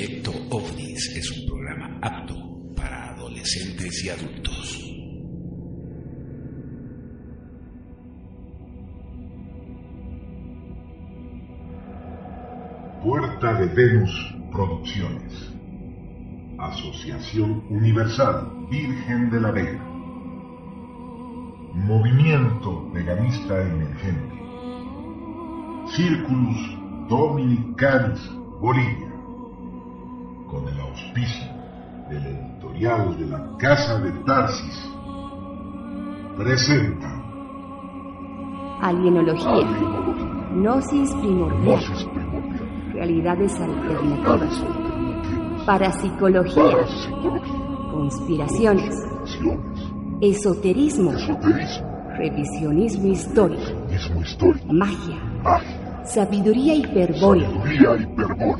Proyecto OVNIS es un programa apto para adolescentes y adultos. Puerta de Venus Producciones. Asociación Universal Virgen de la Vega. Movimiento Veganista Emergente. Círculus Dominicanis Bolivia. Con el auspicio del editorial de la Casa de Tarsis. Presenta. Alienología. Alienología. Gnosis primordial. Gnosis primordial. Realidades alternativas. Realidades alternativas. Parapsicología. Parapsicología. Conspiraciones. Conspiraciones. Esoterismo. Esoterismo. Revisionismo histórico. Magia. Magia. Sabiduría hiperbórea.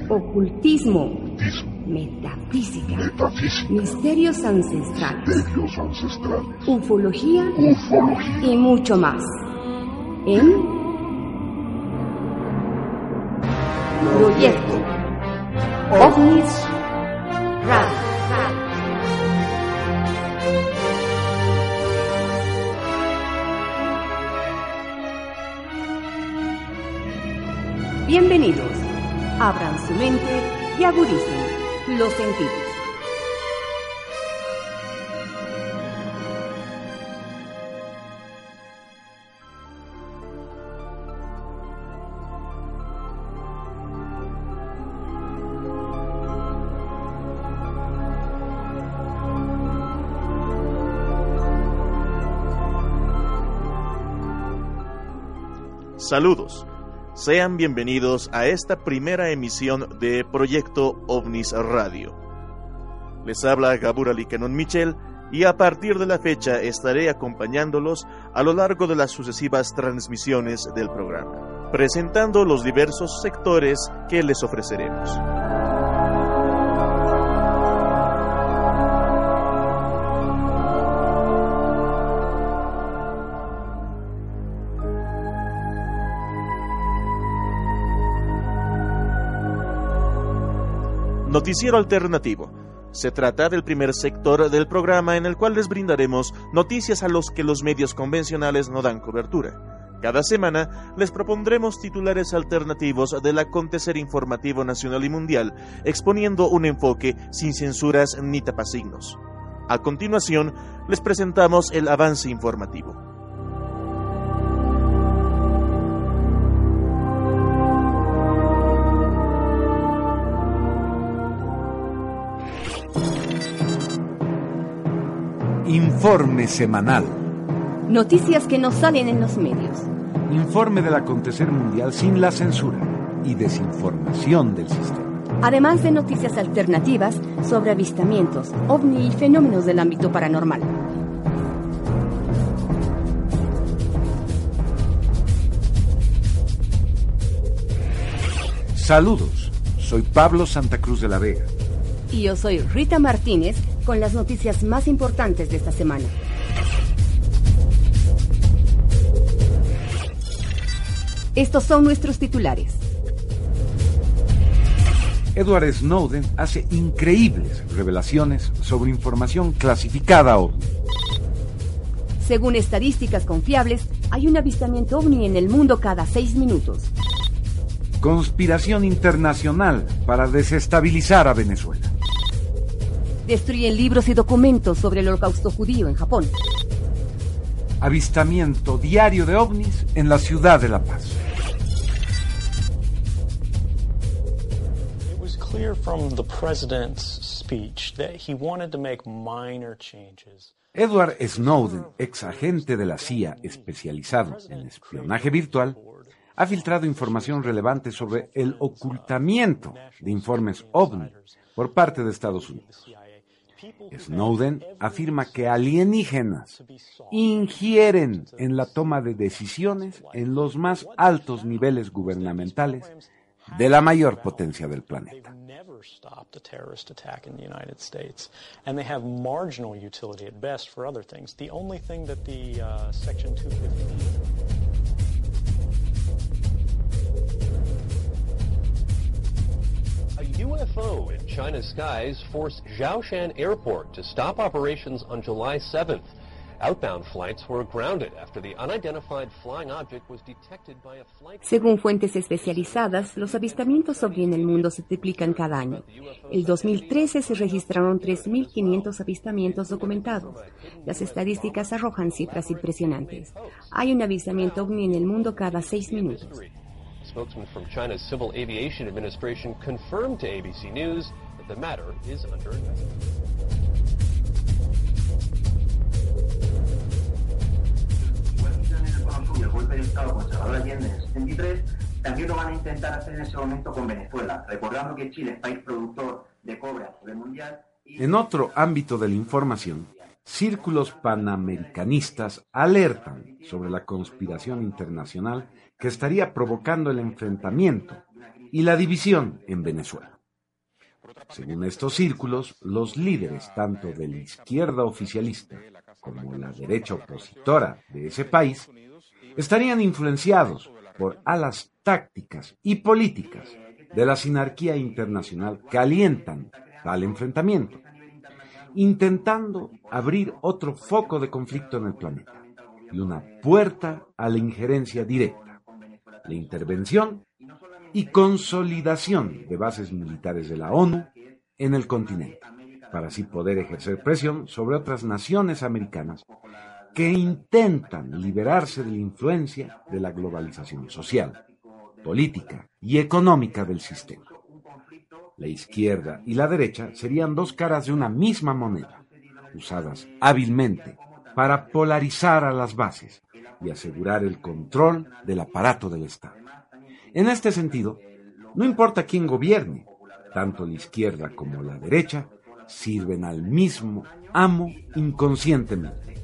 Ocultismo. Ocultismo. Metafísica. Metafísica. Misterios ancestrales. Misterios ancestrales. Ufología. Ufología. Y mucho más. En Proyecto OVNIS Radio. Bienvenidos. Abran su mente y agudicen los sentidos. Saludos. Sean bienvenidos a esta primera emisión de Proyecto OVNIS Radio. Les habla Gabur Canon Michel y a partir de la fecha estaré acompañándolos a lo largo de las sucesivas transmisiones del programa, presentando los diversos sectores que les ofreceremos. Noticiero Alternativo. Se trata del primer sector del programa en el cual les brindaremos noticias a los que los medios convencionales no dan cobertura. Cada semana les propondremos titulares alternativos del acontecer informativo nacional y mundial, exponiendo un enfoque sin censuras ni tapasignos. A continuación, les presentamos el avance informativo. Informe semanal. Noticias que no salen en los medios. Informe del acontecer mundial sin la censura y desinformación del sistema. Además de noticias alternativas sobre avistamientos, ovni y fenómenos del ámbito paranormal. Saludos, soy Pablo Santa Cruz de la Vega. Y yo soy Rita Martínez con las noticias más importantes de esta semana. Estos son nuestros titulares. Edward Snowden hace increíbles revelaciones sobre información clasificada ovni. Según estadísticas confiables, hay un avistamiento ovni en el mundo cada seis minutos. Conspiración internacional para desestabilizar a Venezuela. Destruyen libros y documentos sobre el holocausto judío en Japón. Avistamiento diario de ovnis en la ciudad de La Paz. It was clear from the president's speech that he wanted to make minor changes. Edward Snowden, ex agente de la CIA especializado en espionaje virtual, ha filtrado información relevante sobre el ocultamiento de informes ovni por parte de Estados Unidos. Snowden afirma que alienígenas ingieren en la toma de decisiones en los más altos niveles gubernamentales de la mayor potencia del planeta. UFO in China's skies forced Zhaoshan Airport to stop operations on July 7th. Outbound flights were grounded after the unidentified flying object was detected by a flight. Según fuentes especializadas, los avistamientos ovni en el mundo se triplican cada año. El 2013 se registraron 3.500 avistamientos documentados. Las estadísticas arrojan cifras impresionantes. Hay un avistamiento ovni en el mundo cada seis minutos. Spokesman from China's Civil Aviation Administration confirmed to ABC News that the matter is under investigation. el Cono Sur y el golpe de Estado con Salvador Allende en el 73, también lo van a intentar hacer en ese momento con Venezuela, recordando que Chile es país productor de cobre a nivel mundial. Y... En otro ámbito de la información, círculos panamericanistas alertan sobre la conspiración internacional que estaría provocando el enfrentamiento y la división en Venezuela. Según estos círculos, los líderes tanto de la izquierda oficialista como la derecha opositora de ese país estarían influenciados por alas tácticas y políticas de la sinarquía internacional que alientan tal enfrentamiento, intentando abrir otro foco de conflicto en el planeta y una puerta a la injerencia directa, la intervención y consolidación de bases militares de la ONU en el continente, para así poder ejercer presión sobre otras naciones americanas que intentan liberarse de la influencia de la globalización social, política y económica del sistema. La izquierda y la derecha serían dos caras de una misma moneda, usadas hábilmente para polarizar a las bases y asegurar el control del aparato del Estado. En este sentido, no importa quién gobierne, tanto la izquierda como la derecha sirven al mismo amo inconscientemente,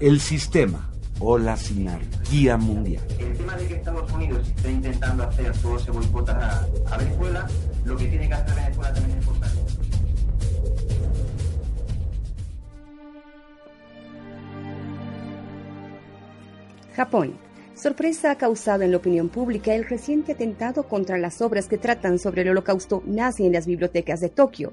el sistema o la sinarquía mundial. El tema de que Estados Unidos esté intentando hacer todo ese boicot a, Venezuela, lo que tiene que hacer Venezuela también es Japón. Sorpresa ha causado en la opinión pública el reciente atentado contra las obras que tratan sobre el holocausto nazi en las bibliotecas de Tokio.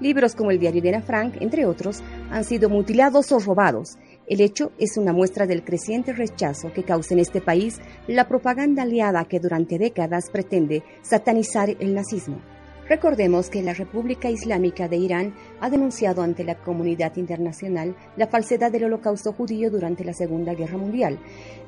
Libros como el diario de Ana Frank, entre otros, han sido mutilados o robados. El hecho es una muestra del creciente rechazo que causa en este país la propaganda aliada que durante décadas pretende satanizar el nazismo. Recordemos que la República Islámica de Irán ha denunciado ante la comunidad internacional la falsedad del holocausto judío durante la Segunda Guerra Mundial,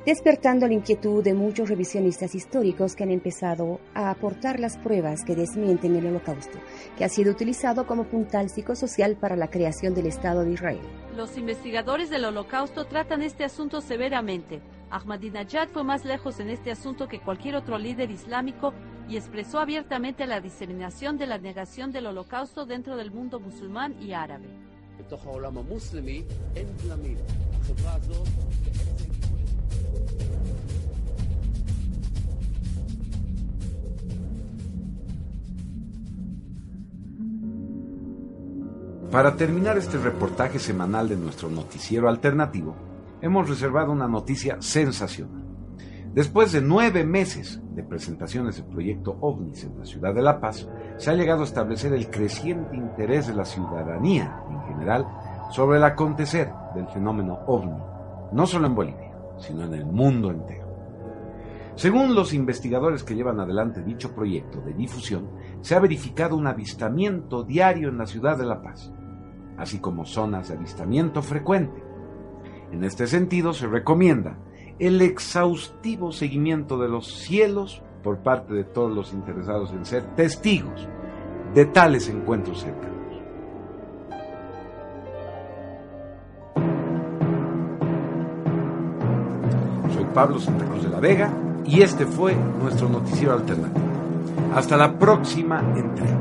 despertando la inquietud de muchos revisionistas históricos que han empezado a aportar las pruebas que desmienten el holocausto, que ha sido utilizado como puntal psicosocial para la creación del Estado de Israel. Los investigadores del holocausto tratan este asunto severamente. Ahmadinejad fue más lejos en este asunto que cualquier otro líder islámico y expresó abiertamente la diseminación de la negación del holocausto dentro del mundo musulmán y árabe. Para terminar este reportaje semanal de nuestro noticiero alternativo, hemos reservado una noticia sensacional. Después de nueve meses de presentaciones del proyecto OVNIS en la ciudad de La Paz, se ha llegado a establecer el creciente interés de la ciudadanía en general sobre el acontecer del fenómeno OVNI, no solo en Bolivia, sino en el mundo entero. Según los investigadores que llevan adelante dicho proyecto de difusión, se ha verificado un avistamiento diario en la ciudad de La Paz, así como zonas de avistamiento frecuente. En este sentido, se recomienda el exhaustivo seguimiento de los cielos por parte de todos los interesados en ser testigos de tales encuentros cercanos. Soy Pablo Santa Cruz de la Vega y este fue nuestro noticiero alternativo. Hasta la próxima entrega.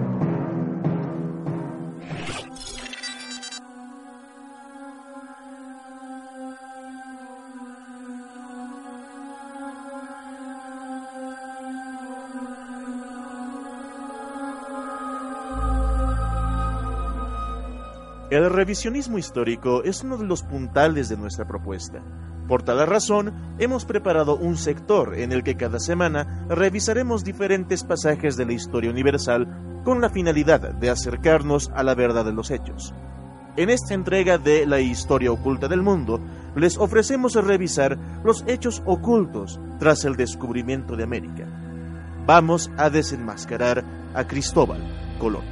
El revisionismo histórico es uno de los puntales de nuestra propuesta. Por tal razón, hemos preparado un sector en el que cada semana revisaremos diferentes pasajes de la historia universal con la finalidad de acercarnos a la verdad de los hechos. En esta entrega de La historia oculta del mundo, les ofrecemos revisar los hechos ocultos tras el descubrimiento de América. Vamos a desenmascarar a Cristóbal Colón.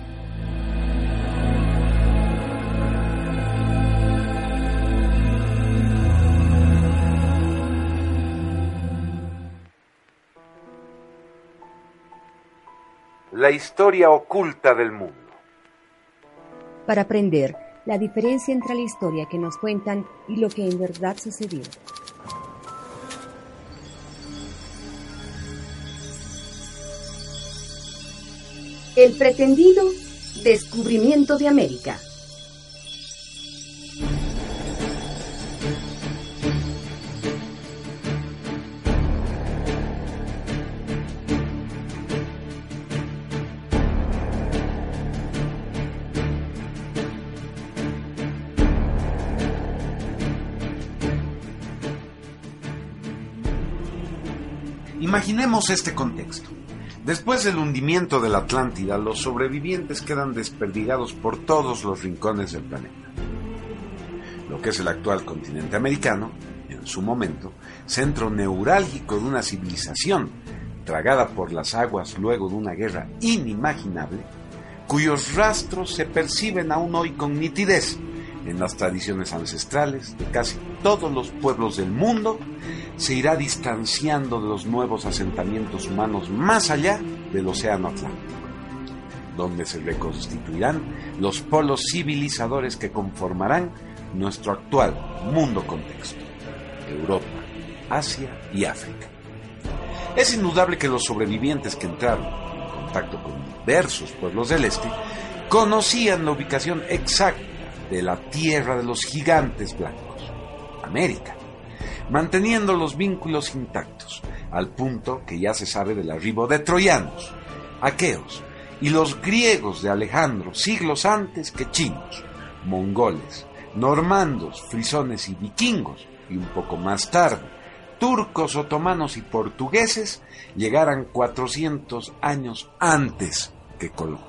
La historia oculta del mundo. Para aprender la diferencia entre la historia que nos cuentan y lo que en verdad sucedió. El pretendido descubrimiento de América. Imaginemos este contexto. Después del hundimiento de la Atlántida, los sobrevivientes quedan desperdigados por todos los rincones del planeta. Lo que es el actual continente americano, en su momento, centro neurálgico de una civilización tragada por las aguas luego de una guerra inimaginable, cuyos rastros se perciben aún hoy con nitidez en las tradiciones ancestrales de casi todos los pueblos del mundo, se irá distanciando de los nuevos asentamientos humanos más allá del Océano Atlántico, donde se reconstituirán los polos civilizadores que conformarán nuestro actual mundo contexto, Europa, Asia y África. Es indudable que los sobrevivientes que entraron en contacto con diversos pueblos del este conocían la ubicación exacta de la tierra de los gigantes blancos, América, manteniendo los vínculos intactos, al punto que ya se sabe del arribo de troyanos, aqueos y los griegos de Alejandro siglos antes que chinos, mongoles, normandos, frisones y vikingos, y un poco más tarde, turcos, otomanos y portugueses llegaran 400 años antes que Colón.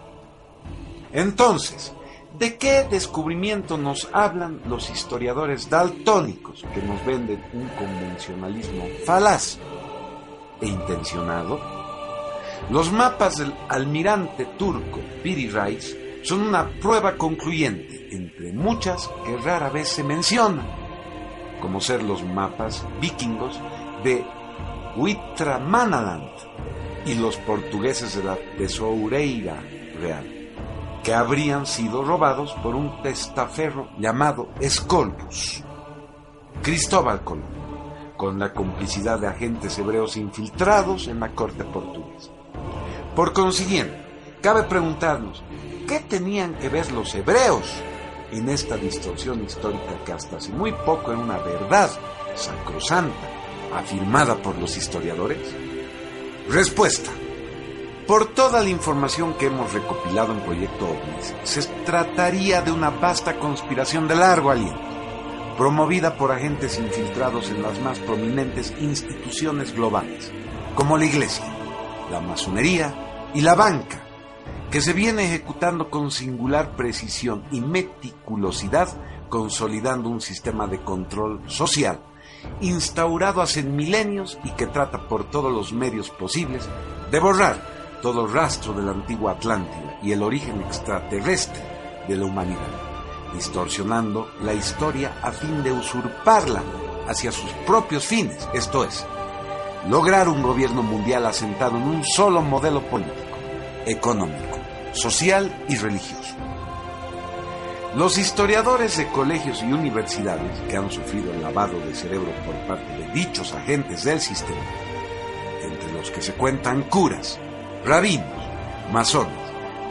Entonces, ¿De qué descubrimiento nos hablan los historiadores daltónicos que nos venden un convencionalismo falaz e intencionado? Los mapas del almirante turco Piri Reis son una prueba concluyente, entre muchas que rara vez se mencionan, como ser los mapas vikingos de Huitramanaland y los portugueses de la Tesoureira Real que habrían sido robados por un testaferro llamado Escolbus. Cristóbal Colón, con la complicidad de agentes hebreos infiltrados en la corte portuguesa. Por consiguiente, cabe preguntarnos, ¿qué tenían que ver los hebreos en esta distorsión histórica que hasta hace muy poco era una verdad sacrosanta afirmada por los historiadores? Respuesta. Por toda la información que hemos recopilado en Proyecto OVNIS, se trataría de una vasta conspiración de largo aliento, promovida por agentes infiltrados en las más prominentes instituciones globales, como la Iglesia, la masonería y la banca, que se viene ejecutando con singular precisión y meticulosidad, consolidando un sistema de control social instaurado hace milenios y que trata por todos los medios posibles de borrar todo rastro de la antigua Atlántida y el origen extraterrestre de la humanidad, distorsionando la historia a fin de usurparla hacia sus propios fines, esto es, lograr un gobierno mundial asentado en un solo modelo político, económico, social y religioso. Los historiadores de colegios y universidades que han sufrido el lavado de cerebro por parte de dichos agentes del sistema, entre los que se cuentan curas, rabinos, masones,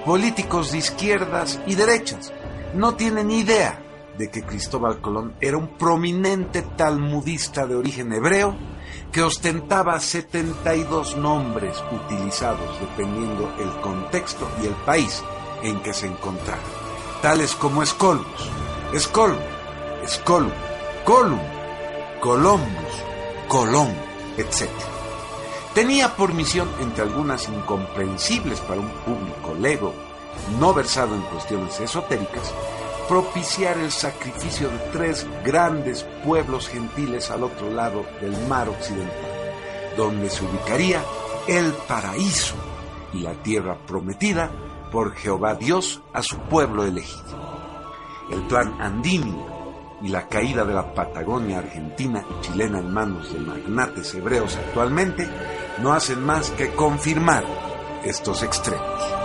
políticos de izquierdas y derechas, no tienen idea de que Cristóbal Colón era un prominente talmudista de origen hebreo que ostentaba 72 nombres utilizados dependiendo el contexto y el país en que se encontraba, tales como Escolbus, Escolum, Escolum, Colum, Columbus, Colón, etc. tenía por misión, entre algunas incomprensibles para un público lego, no versado en cuestiones esotéricas, propiciar el sacrificio de tres grandes pueblos gentiles al otro lado del mar occidental, donde se ubicaría el paraíso y la tierra prometida por Jehová Dios a su pueblo elegido. El plan andini y la caída de la Patagonia argentina chilena en manos de magnates hebreos actualmente no hacen más que confirmar estos extremos.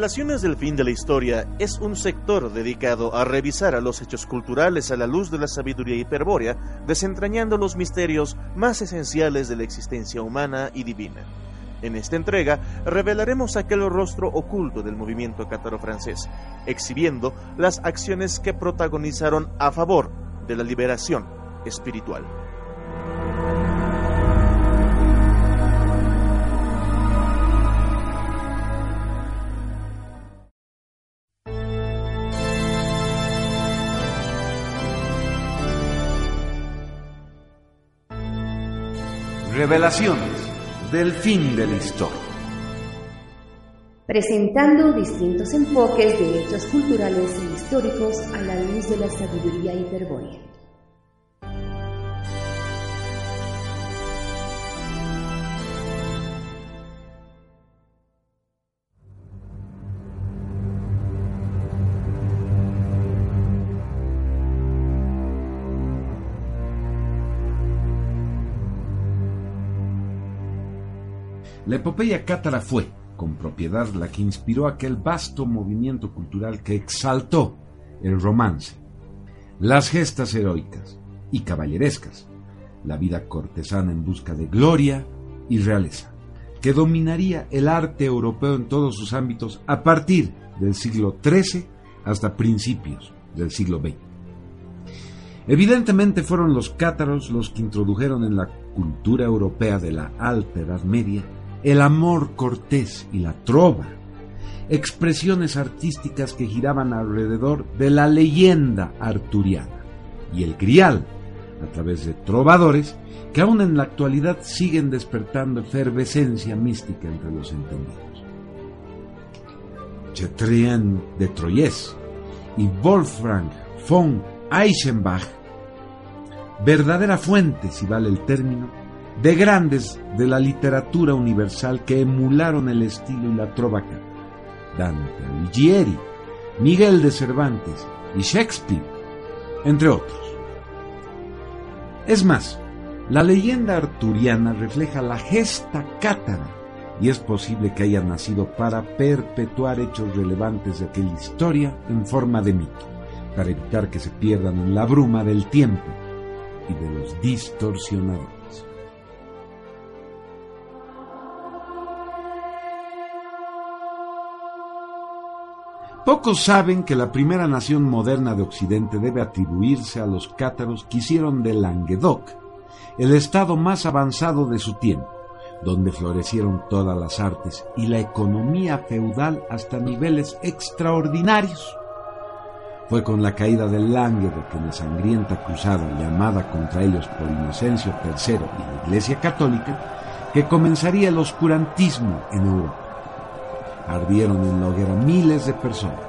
Revelaciones del fin de la historia es un sector dedicado a revisar a los hechos culturales a la luz de la sabiduría hiperbórea, desentrañando los misterios más esenciales de la existencia humana y divina. En esta entrega revelaremos aquel rostro oculto del movimiento cátaro francés, exhibiendo las acciones que protagonizaron a favor de la liberación espiritual. Revelaciones del fin de la historia. Presentando distintos enfoques de hechos culturales e históricos a la luz de la sabiduría hiperbórea. La epopeya cátara fue, con propiedad, la que inspiró aquel vasto movimiento cultural que exaltó el romance, las gestas heroicas y caballerescas, la vida cortesana en busca de gloria y realeza, que dominaría el arte europeo en todos sus ámbitos a partir del siglo XIII hasta principios del siglo XX. Evidentemente fueron los cátaros los que introdujeron en la cultura europea de la Alta Edad Media el amor cortés y la trova, expresiones artísticas que giraban alrededor de la leyenda arturiana, y el grial, a través de trovadores que aún en la actualidad siguen despertando efervescencia mística entre los entendidos. Chetrien de Troyes y Wolfgang von Eichenbach, verdadera fuente, si vale el término, de grandes de la literatura universal que emularon el estilo y la trova Dante Alighieri, Miguel de Cervantes y Shakespeare, entre otros. Es más, la leyenda arturiana refleja la gesta cátara y es posible que haya nacido para perpetuar hechos relevantes de aquella historia en forma de mito, para evitar que se pierdan en la bruma del tiempo y de los distorsionadores. Pocos saben que la primera nación moderna de Occidente debe atribuirse a los cátaros que hicieron de Languedoc el estado más avanzado de su tiempo, donde florecieron todas las artes y la economía feudal hasta niveles extraordinarios. Fue con la caída del Languedoc en la sangrienta cruzada llamada contra ellos por Inocencio III y la Iglesia Católica que comenzaría el oscurantismo en Europa ardieron en la hoguera miles de personas,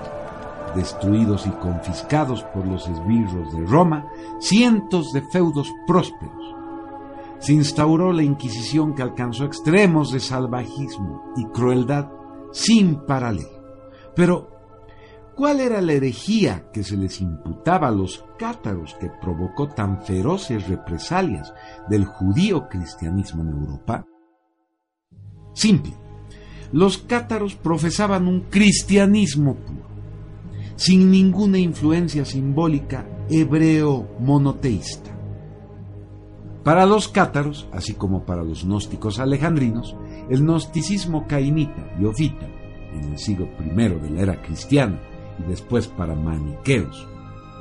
destruidos y confiscados por los esbirros de Roma, cientos de feudos prósperos. Se instauró la Inquisición que alcanzó extremos de salvajismo y crueldad sin paralelo. Pero, ¿cuál era la herejía que se les imputaba a los cátaros que provocó tan feroces represalias del judío cristianismo en Europa? Simple los cátaros profesaban un cristianismo puro, sin ninguna influencia simbólica hebreo monoteísta. Para los cátaros, así como para los gnósticos alejandrinos, el gnosticismo cainita y ofita en el siglo I de la era cristiana y después para maniqueos,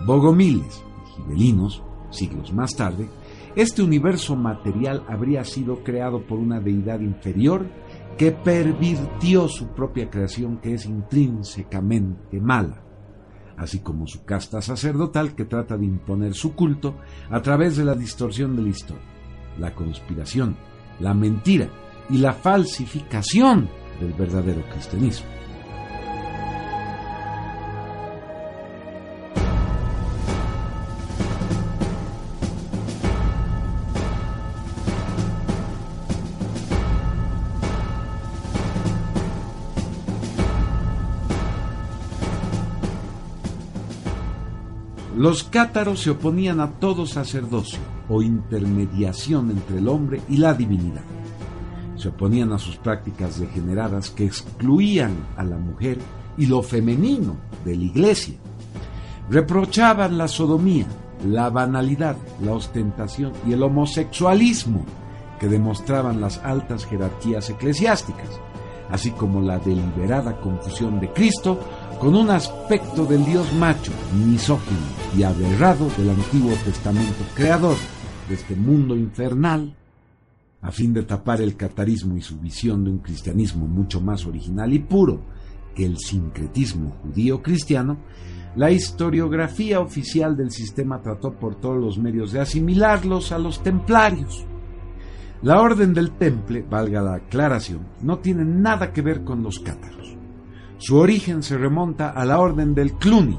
bogomiles y gibelinos, siglos más tarde, este universo material habría sido creado por una deidad inferior que pervirtió su propia creación que es intrínsecamente mala, así como su casta sacerdotal que trata de imponer su culto a través de la distorsión de la historia, la conspiración, la mentira y la falsificación del verdadero cristianismo. Los cátaros se oponían a todo sacerdocio o intermediación entre el hombre y la divinidad. Se oponían a sus prácticas degeneradas que excluían a la mujer y lo femenino de la iglesia. Reprochaban la sodomía, la banalidad, la ostentación y el homosexualismo que demostraban las altas jerarquías eclesiásticas, así como la deliberada confusión de Cristo con un aspecto del Dios macho, misógino y aberrado del Antiguo Testamento, creador de este mundo infernal, a fin de tapar el catarismo y su visión de un cristianismo mucho más original y puro que el sincretismo judío-cristiano, la historiografía oficial del sistema trató por todos los medios de asimilarlos a los templarios. La orden del temple, valga la aclaración, no tiene nada que ver con los cátaros. Su origen se remonta a la orden del Cluny,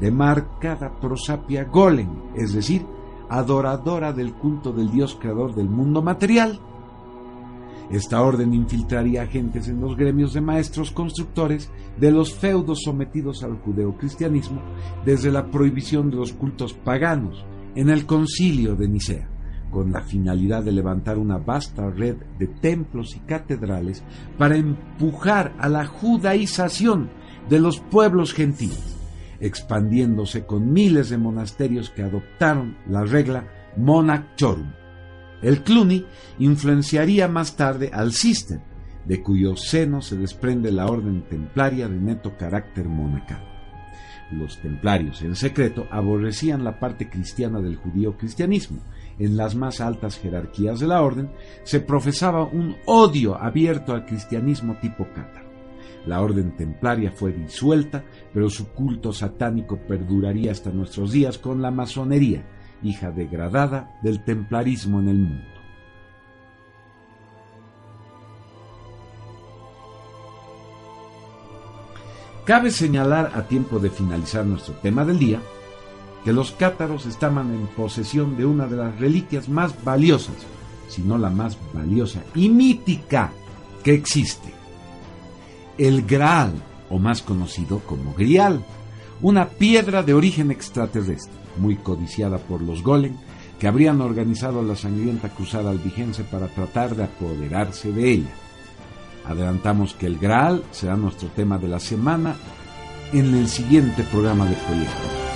de marcada prosapia golem, es decir, adoradora del culto del Dios creador del mundo material. Esta orden infiltraría agentes en los gremios de maestros constructores de los feudos sometidos al judeocristianismo desde la prohibición de los cultos paganos en el concilio de Nicea con la finalidad de levantar una vasta red de templos y catedrales para empujar a la judaización de los pueblos gentiles, expandiéndose con miles de monasterios que adoptaron la regla Monach Chorum. El Cluny influenciaría más tarde al Cister, de cuyo seno se desprende la orden templaria de neto carácter monacal. Los templarios, en secreto, aborrecían la parte cristiana del judío cristianismo en las más altas jerarquías de la orden, se profesaba un odio abierto al cristianismo tipo cátaro. La orden templaria fue disuelta, pero su culto satánico perduraría hasta nuestros días con la masonería, hija degradada del templarismo en el mundo. Cabe señalar a tiempo de finalizar nuestro tema del día que los cátaros estaban en posesión de una de las reliquias más valiosas, si no la más valiosa y mítica que existe. El Graal, o más conocido como Grial, una piedra de origen extraterrestre, muy codiciada por los Golem, que habrían organizado la sangrienta cruzada albigense para tratar de apoderarse de ella. Adelantamos que el Graal será nuestro tema de la semana en el siguiente programa de proyecto.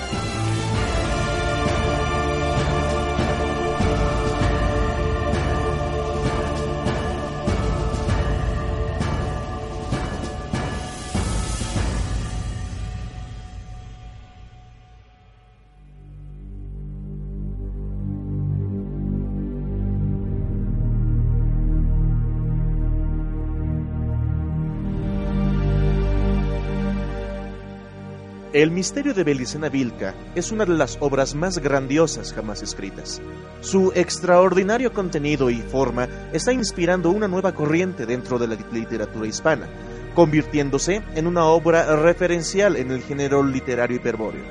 El misterio de Belicena Vilca es una de las obras más grandiosas jamás escritas. Su extraordinario contenido y forma está inspirando una nueva corriente dentro de la literatura hispana, convirtiéndose en una obra referencial en el género literario hiperbóreo.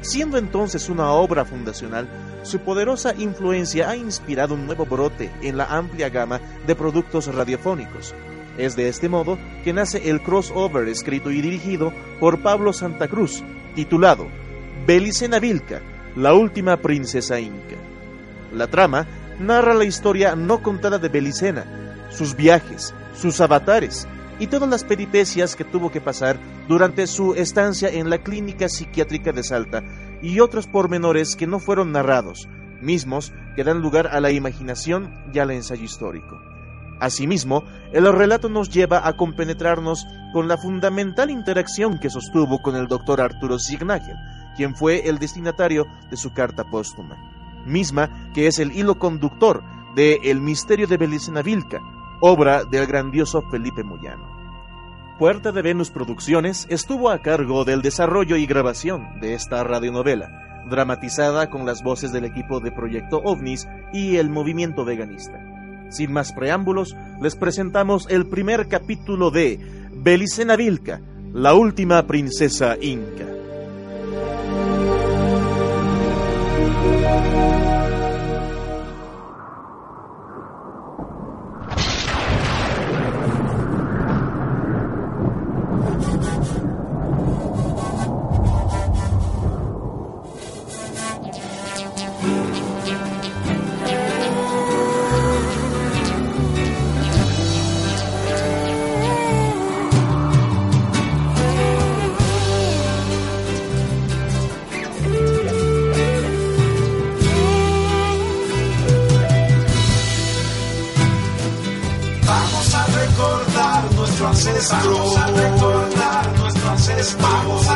Siendo entonces una obra fundacional, su poderosa influencia ha inspirado un nuevo brote en la amplia gama de productos radiofónicos, es de este modo que nace el crossover escrito y dirigido por Pablo Santa Cruz, titulado Belicena Vilca, la última princesa inca. La trama narra la historia no contada de Belicena, sus viajes, sus avatares y todas las peripecias que tuvo que pasar durante su estancia en la clínica psiquiátrica de Salta y otros pormenores que no fueron narrados, mismos que dan lugar a la imaginación y al ensayo histórico. Asimismo, el relato nos lleva a compenetrarnos con la fundamental interacción que sostuvo con el doctor Arturo Signagel, quien fue el destinatario de su carta póstuma, misma que es el hilo conductor de El misterio de Belicena Vilca, obra del grandioso Felipe Moyano. Puerta de Venus Producciones estuvo a cargo del desarrollo y grabación de esta radionovela, dramatizada con las voces del equipo de Proyecto OVNIS y el movimiento veganista. Sin más preámbulos, les presentamos el primer capítulo de Belicena Vilca, la última princesa inca. Nuestro ancestro. Vamos a recordar nuestro ancestro. Vamos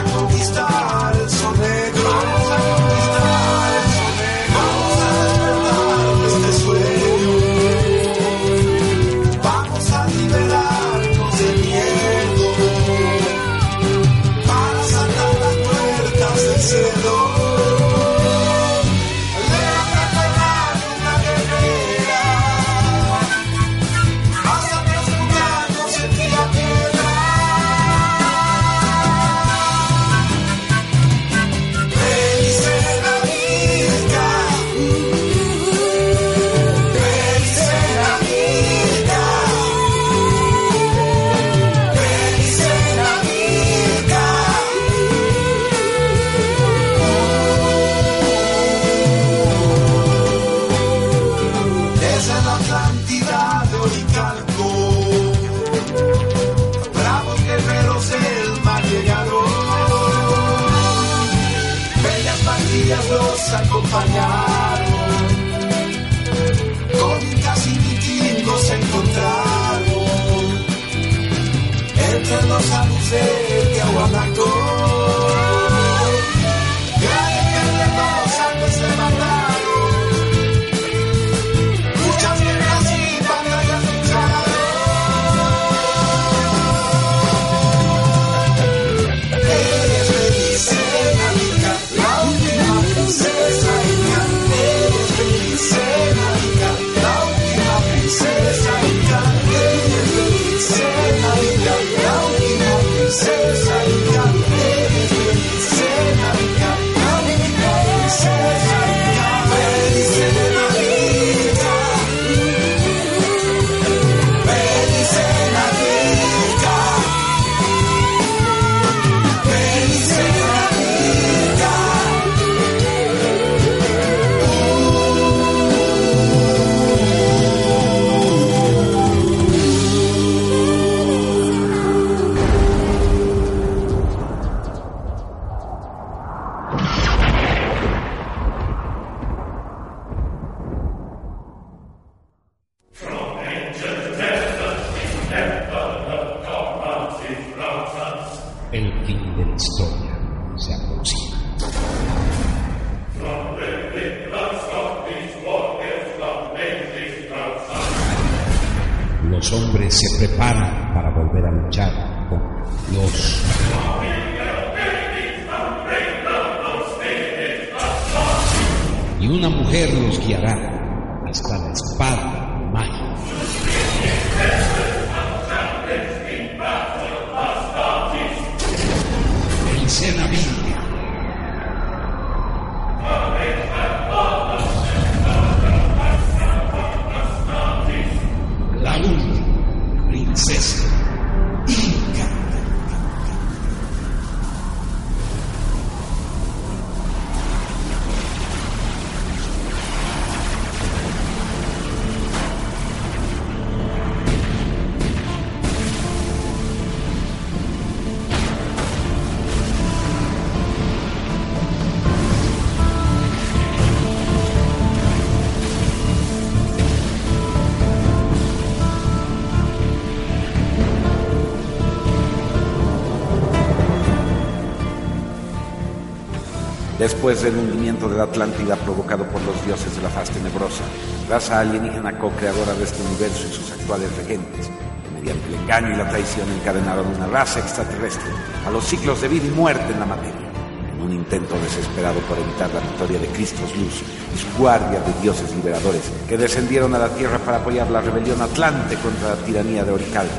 Después del hundimiento de la Atlántida provocado por los dioses de la faz tenebrosa, raza alienígena co-creadora de este universo y sus actuales regentes, mediante el engaño y la traición encadenaron una raza extraterrestre a los ciclos de vida y muerte en la materia, en un intento desesperado por evitar la victoria de Cristos Luz y su guardia de dioses liberadores que descendieron a la Tierra para apoyar la rebelión atlante contra la tiranía de Oricalco.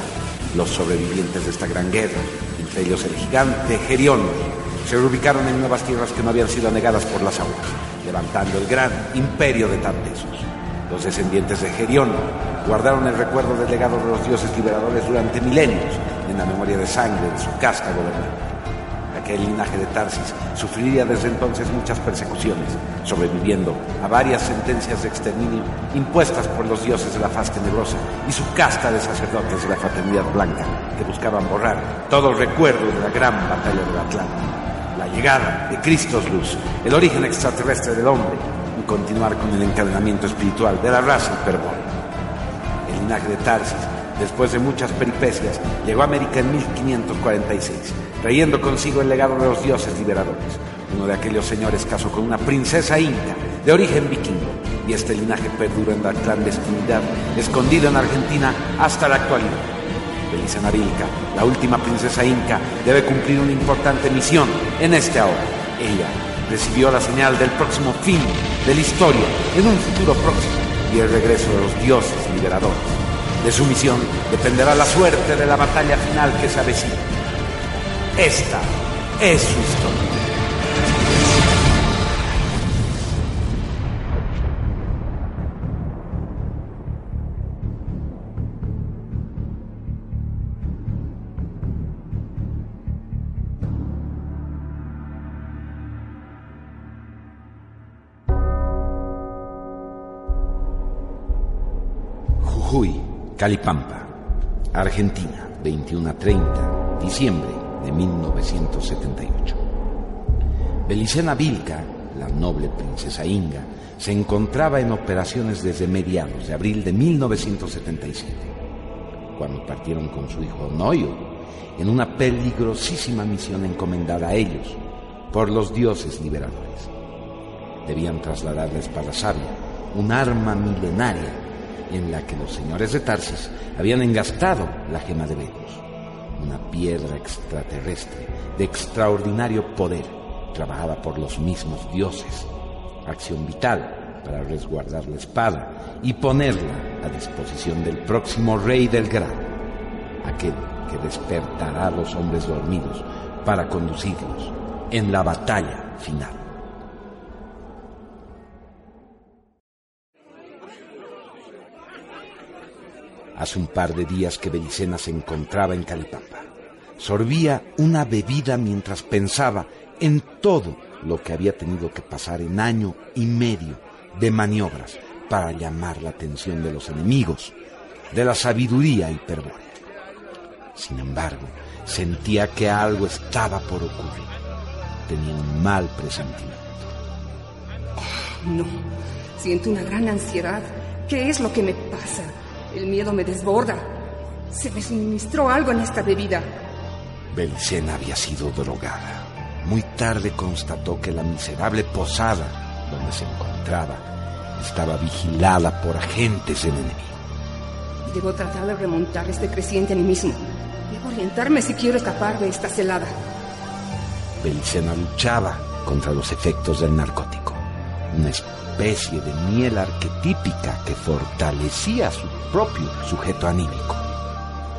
Los sobrevivientes de esta gran guerra, entre ellos el gigante Gerión, se reubicaron en nuevas tierras que no habían sido anegadas por las aguas, levantando el gran imperio de Tartesos. Los descendientes de Gerión guardaron el recuerdo del legado de los dioses liberadores durante milenios en la memoria de sangre de su casta gobernante. Aquel linaje de Tarsis sufriría desde entonces muchas persecuciones, sobreviviendo a varias sentencias de exterminio impuestas por los dioses de la faz tenebrosa y su casta de sacerdotes de la fraternidad blanca que buscaban borrar todo recuerdo de la gran batalla del Atlántico llegada de Cristos Luz, el origen extraterrestre del hombre y continuar con el encadenamiento espiritual de la raza hiperbórea. El linaje de Tarsis, después de muchas peripecias, llegó a América en 1546, trayendo consigo el legado de los dioses liberadores. Uno de aquellos señores casó con una princesa inca de origen vikingo y este linaje perduró en la clandestinidad, escondido en Argentina hasta la actualidad. Belisa Navilca, la última princesa inca, debe cumplir una importante misión en este ahora. Ella recibió la señal del próximo fin de la historia en un futuro próximo y el regreso de los dioses liberadores. De su misión dependerá la suerte de la batalla final que se avecina. Esta es su historia. Calipampa, Argentina, 21 a 30, diciembre de 1978. Belicena Vilca, la noble princesa Inga, se encontraba en operaciones desde mediados de abril de 1977, cuando partieron con su hijo Noyo en una peligrosísima misión encomendada a ellos por los dioses liberadores. Debían trasladar la espada sabia, un arma milenaria en la que los señores de Tarsis habían engastado la gema de Venus, una piedra extraterrestre de extraordinario poder, trabajada por los mismos dioses, acción vital para resguardar la espada y ponerla a disposición del próximo rey del Gran, aquel que despertará a los hombres dormidos para conducirlos en la batalla final. Hace un par de días que Belicena se encontraba en Calipampa. Sorbía una bebida mientras pensaba en todo lo que había tenido que pasar en año y medio de maniobras para llamar la atención de los enemigos, de la sabiduría hiperbórea. Sin embargo, sentía que algo estaba por ocurrir. Tenía un mal presentimiento. No, siento una gran ansiedad. ¿Qué es lo que me pasa? El miedo me desborda. Se me suministró algo en esta bebida. Belicena había sido drogada. Muy tarde constató que la miserable posada donde se encontraba estaba vigilada por agentes del enemigo. Debo tratar de remontar este creciente animismo. Debo orientarme si quiero escapar de esta celada. Belicena luchaba contra los efectos del narcótico. Una especie de miel arquetípica que fortalecía su propio sujeto anímico,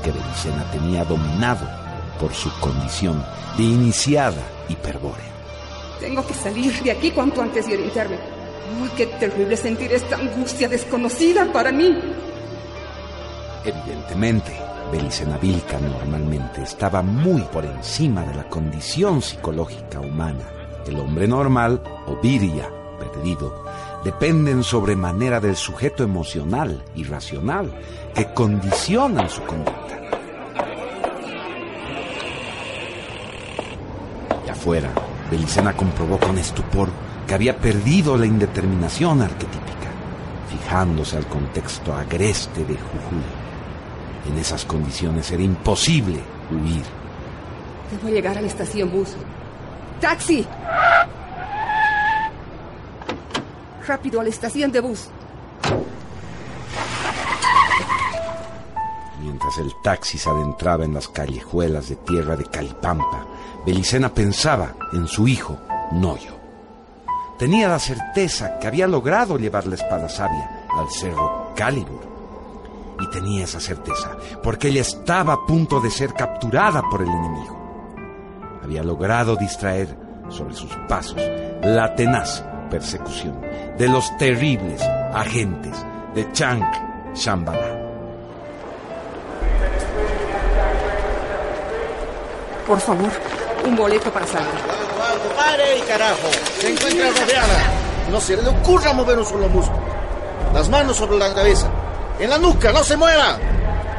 que Belicena tenía dominado por su condición de iniciada hiperbórea. Tengo que salir de aquí cuanto antes y orientarme. Uy, qué terrible sentir esta angustia desconocida para mí. Evidentemente, Belicena Vilca normalmente estaba muy por encima de la condición psicológica humana. El hombre normal, o viria, perdido, dependen sobremanera del sujeto emocional y racional que condicionan su conducta. Y afuera, Belicena comprobó con estupor que había perdido la indeterminación arquetípica, fijándose al contexto agreste de Jujuy. En esas condiciones era imposible huir. Debo llegar a la estación bus. ¡Taxi! Rápido a la estación de bus. Mientras el taxi se adentraba en las callejuelas de tierra de Calipampa, Belicena pensaba en su hijo, Noyo. Tenía la certeza que había logrado llevar la espada sabia al cerro Calibur. Y tenía esa certeza porque ella estaba a punto de ser capturada por el enemigo. Había logrado distraer sobre sus pasos la tenaz persecución de los terribles agentes de Chang Shambhala. Por favor, un boleto para salir. ¡Pare, carajo! Se encuentra rodeada. No se le ocurra mover un solo músculo. Las manos sobre la cabeza. En la nuca, no se mueva.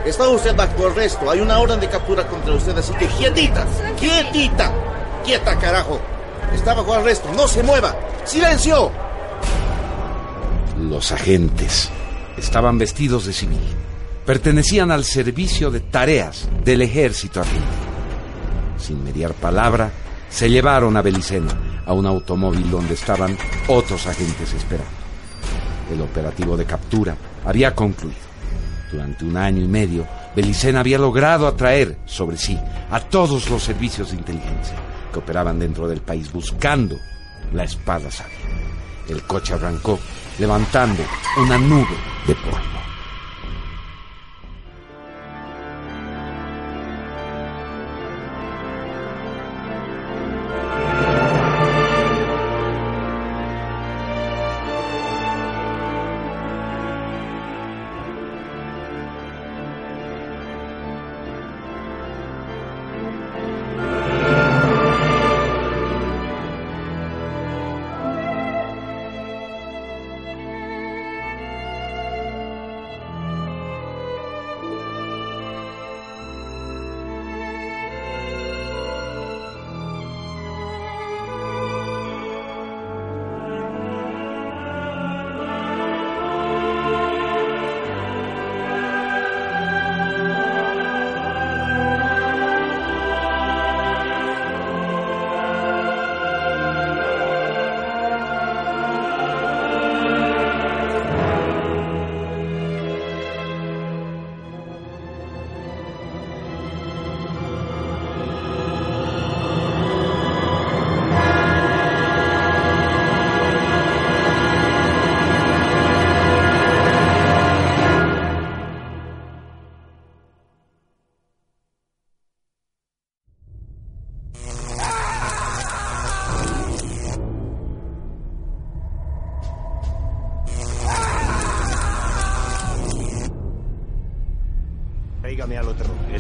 Está usted bajo arresto. Hay una orden de captura contra usted, así que quietita, quietita, quieta, carajo. Está bajo arresto, no se mueva. ¡Silencio! Los agentes estaban vestidos de civil. Pertenecían al servicio de tareas del ejército argentino. Sin mediar palabra, se llevaron a Belicena a un automóvil donde estaban otros agentes esperando. El operativo de captura había concluido. Durante un año y medio, Belicena había logrado atraer sobre sí a todos los servicios de inteligencia que operaban dentro del país buscando la espada sabia. El coche arrancó levantando una nube de polvo.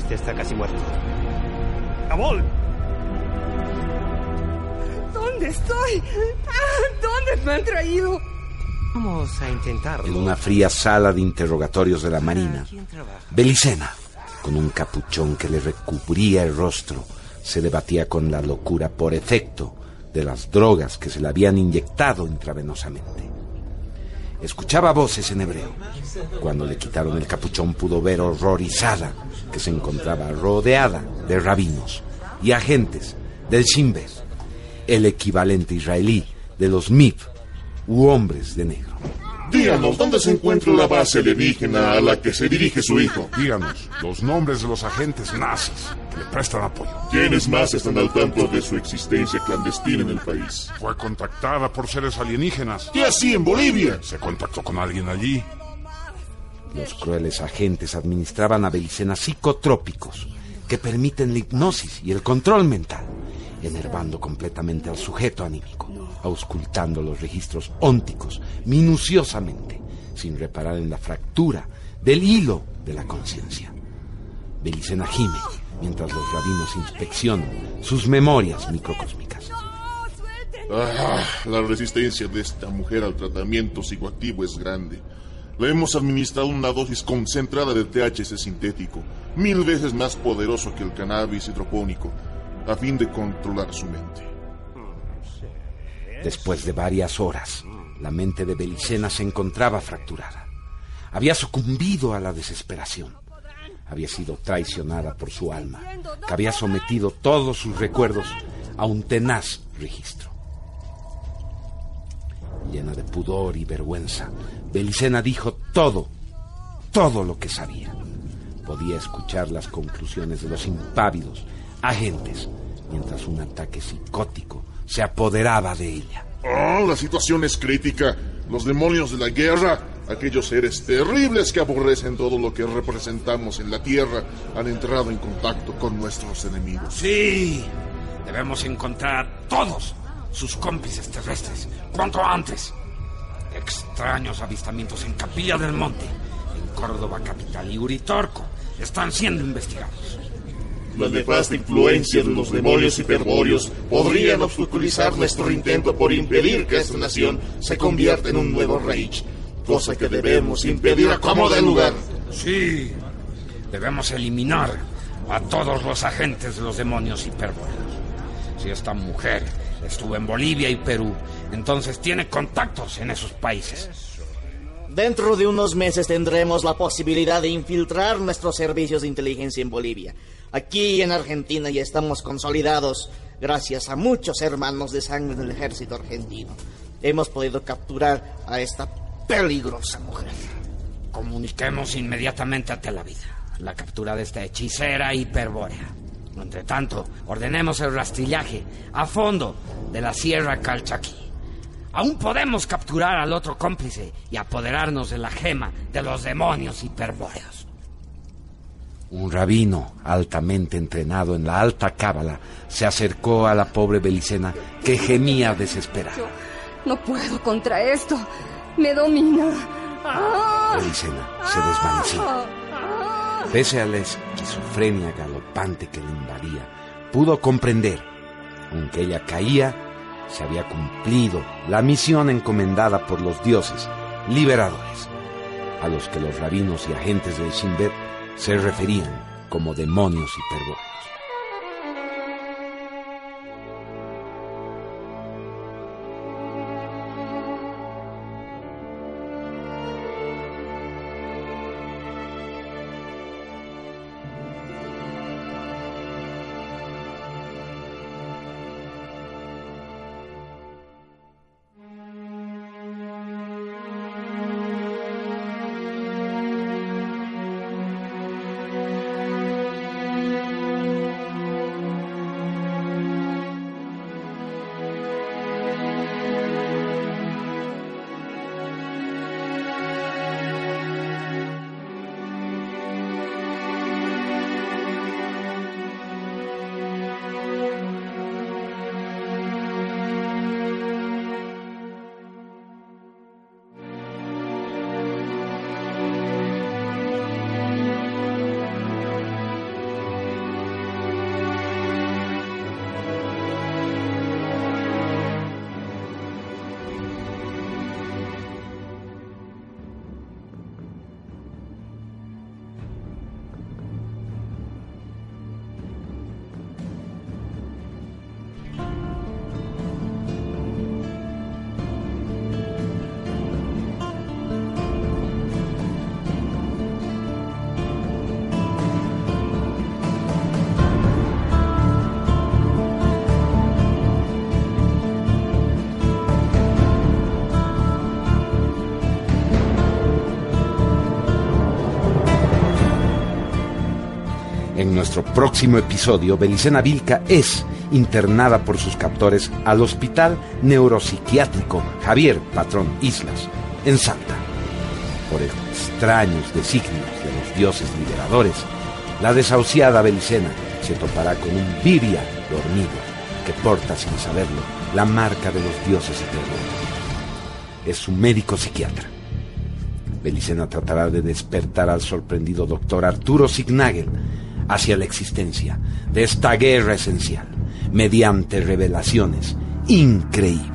Este está casi muerto. ¡Cabol! ¿Dónde estoy? Ah, ¿Dónde me han traído? Vamos a intentarlo. En una fría sala de interrogatorios de la Marina, Belicena, con un capuchón que le recubría el rostro, se debatía con la locura por efecto de las drogas que se le habían inyectado intravenosamente. Escuchaba voces en hebreo. Cuando le quitaron el capuchón pudo ver horrorizada que se encontraba rodeada de rabinos y agentes del Shin Bet, el equivalente israelí de los MIP u hombres de negro. Díganos, ¿dónde se encuentra la base alienígena a la que se dirige su hijo? Díganos los nombres de los agentes nazis prestan apoyo. ¿Quiénes más están al tanto de su existencia clandestina en el país? Fue contactada por seres alienígenas. ¿Qué así en Bolivia? Se contactó con alguien allí. Los crueles agentes administraban a Belicena psicotrópicos que permiten la hipnosis y el control mental, enervando completamente al sujeto anímico, auscultando los registros ónticos minuciosamente, sin reparar en la fractura del hilo de la conciencia. Belicena gime mientras los rabinos inspeccionan sus memorias microcósmicas. Ah, la resistencia de esta mujer al tratamiento psicoactivo es grande. Le hemos administrado una dosis concentrada de THC sintético, mil veces más poderoso que el cannabis hidropónico, a fin de controlar su mente. Después de varias horas, la mente de Belicena se encontraba fracturada. Había sucumbido a la desesperación. Había sido traicionada por su alma, que había sometido todos sus recuerdos a un tenaz registro. Llena de pudor y vergüenza, Belicena dijo todo, todo lo que sabía. Podía escuchar las conclusiones de los impávidos agentes, mientras un ataque psicótico se apoderaba de ella. Oh, la situación es crítica. Los demonios de la guerra, aquellos seres terribles que aborrecen todo lo que representamos en la Tierra, han entrado en contacto con nuestros enemigos. Sí, debemos encontrar a todos sus cómplices terrestres, cuanto antes. Extraños avistamientos en Capilla del Monte, en Córdoba capital y Uritorco están siendo investigados. La nefasta influencia de los demonios hiperbóreos podrían obstaculizar nuestro intento por impedir que esta nación se convierta en un nuevo Reich, cosa que debemos impedir a como de lugar. Sí, debemos eliminar a todos los agentes de los demonios hiperbóreos. Si esta mujer estuvo en Bolivia y Perú, entonces tiene contactos en esos países. Dentro de unos meses tendremos la posibilidad de infiltrar nuestros servicios de inteligencia en Bolivia. Aquí en Argentina ya estamos consolidados gracias a muchos hermanos de sangre del ejército argentino. Hemos podido capturar a esta peligrosa mujer. Comuniquemos inmediatamente a Tel Aviv la captura de esta hechicera hiperbórea. Entre tanto, ordenemos el rastrillaje a fondo de la Sierra Calchaquí. Aún podemos capturar al otro cómplice y apoderarnos de la gema de los demonios hiperbóreos. Un rabino altamente entrenado en la alta cábala se acercó a la pobre Belicena que gemía desesperada. Yo no puedo contra esto. Me domina. Belicena se desvanecía. Pese a la esquizofrenia galopante que le invadía, pudo comprender, aunque ella caía, se había cumplido la misión encomendada por los dioses liberadores, a los que los rabinos y agentes de Shin Bet se referían como demonios hiperbóreos. Nuestro próximo episodio, Belicena Vilca es internada por sus captores al Hospital Neuropsiquiátrico Javier Patrón Islas, en Salta. Por extraños designios de los dioses liberadores, la desahuciada Belicena se topará con un Viria dormido que porta sin saberlo la marca de los dioses eternos. Es su médico psiquiatra. Belicena tratará de despertar al sorprendido doctor Arturo Signagel hacia la existencia de esta guerra esencial mediante revelaciones increíbles.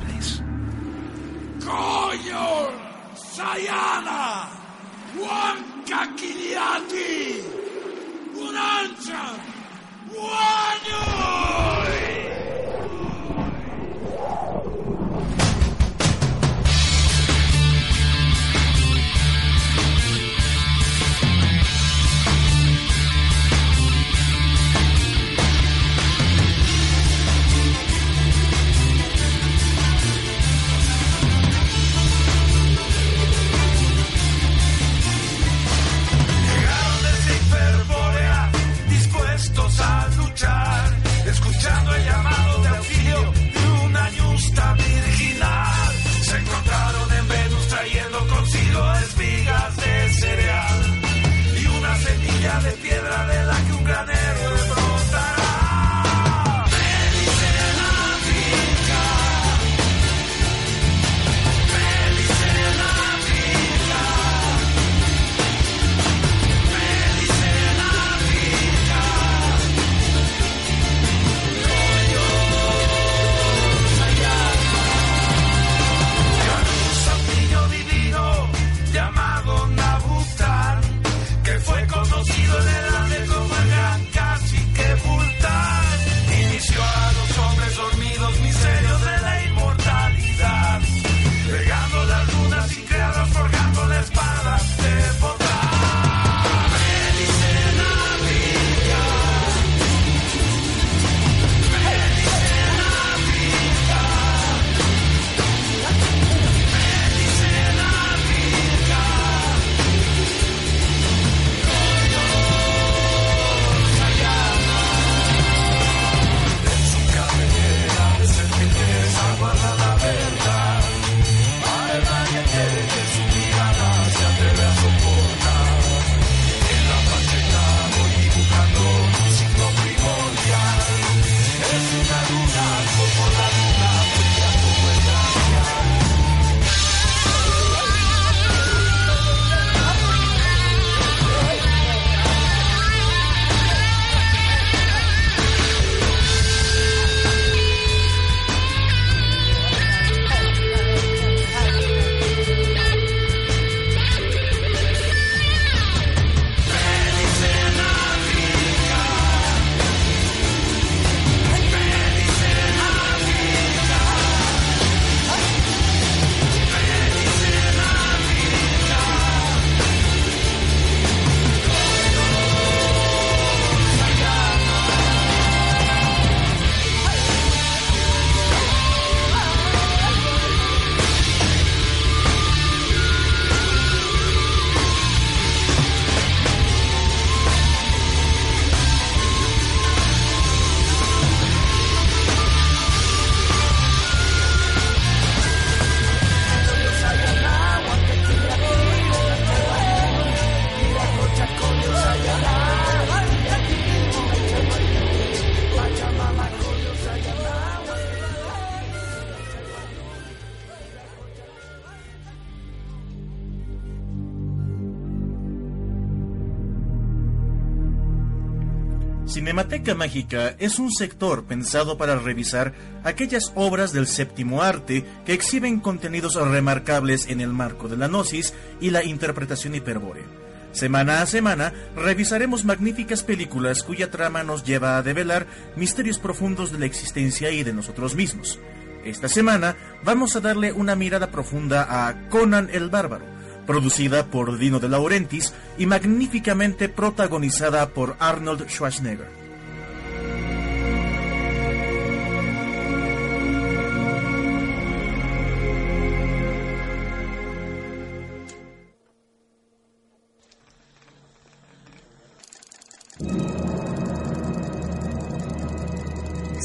Mágica es un sector pensado para revisar aquellas obras del séptimo arte que exhiben contenidos remarcables en el marco de la gnosis y la interpretación hiperbórea. Semana a semana revisaremos magníficas películas cuya trama nos lleva a develar misterios profundos de la existencia y de nosotros mismos. Esta semana vamos a darle una mirada profunda a Conan el Bárbaro, producida por Dino de Laurentiis y magníficamente protagonizada por Arnold Schwarzenegger.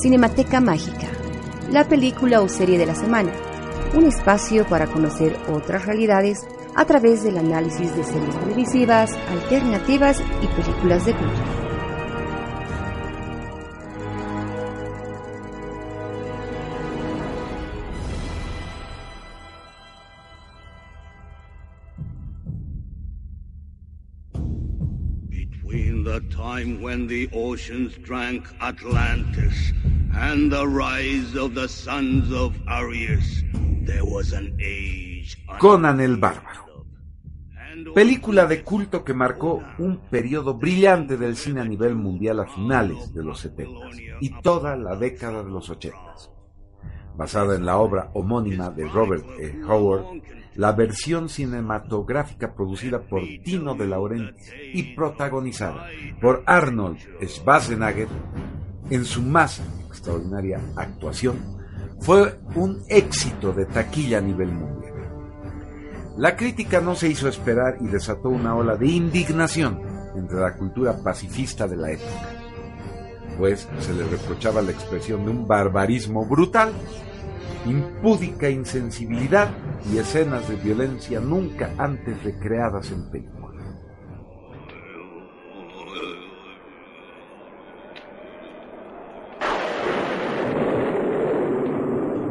Cinemateca Mágica, la película o serie de la semana, un espacio para conocer otras realidades a través del análisis de series televisivas, alternativas y películas de culto. Time when the oceans drank Atlantis and the rise of the sons of Arius, there was an age. Conan el Bárbaro. Película de culto que marcó un periodo brillante del cine a nivel mundial a finales de los 70 y toda la década de los 80. Basada en la obra homónima de Robert E. Howard, la versión cinematográfica producida por Tino de Laurentiis y protagonizada por Arnold Schwarzenegger en su más extraordinaria actuación, fue un éxito de taquilla a nivel mundial. La crítica no se hizo esperar y desató una ola de indignación entre la cultura pacifista de la época, pues se le reprochaba la expresión de un barbarismo brutal, impúdica insensibilidad y escenas de violencia nunca antes recreadas en película.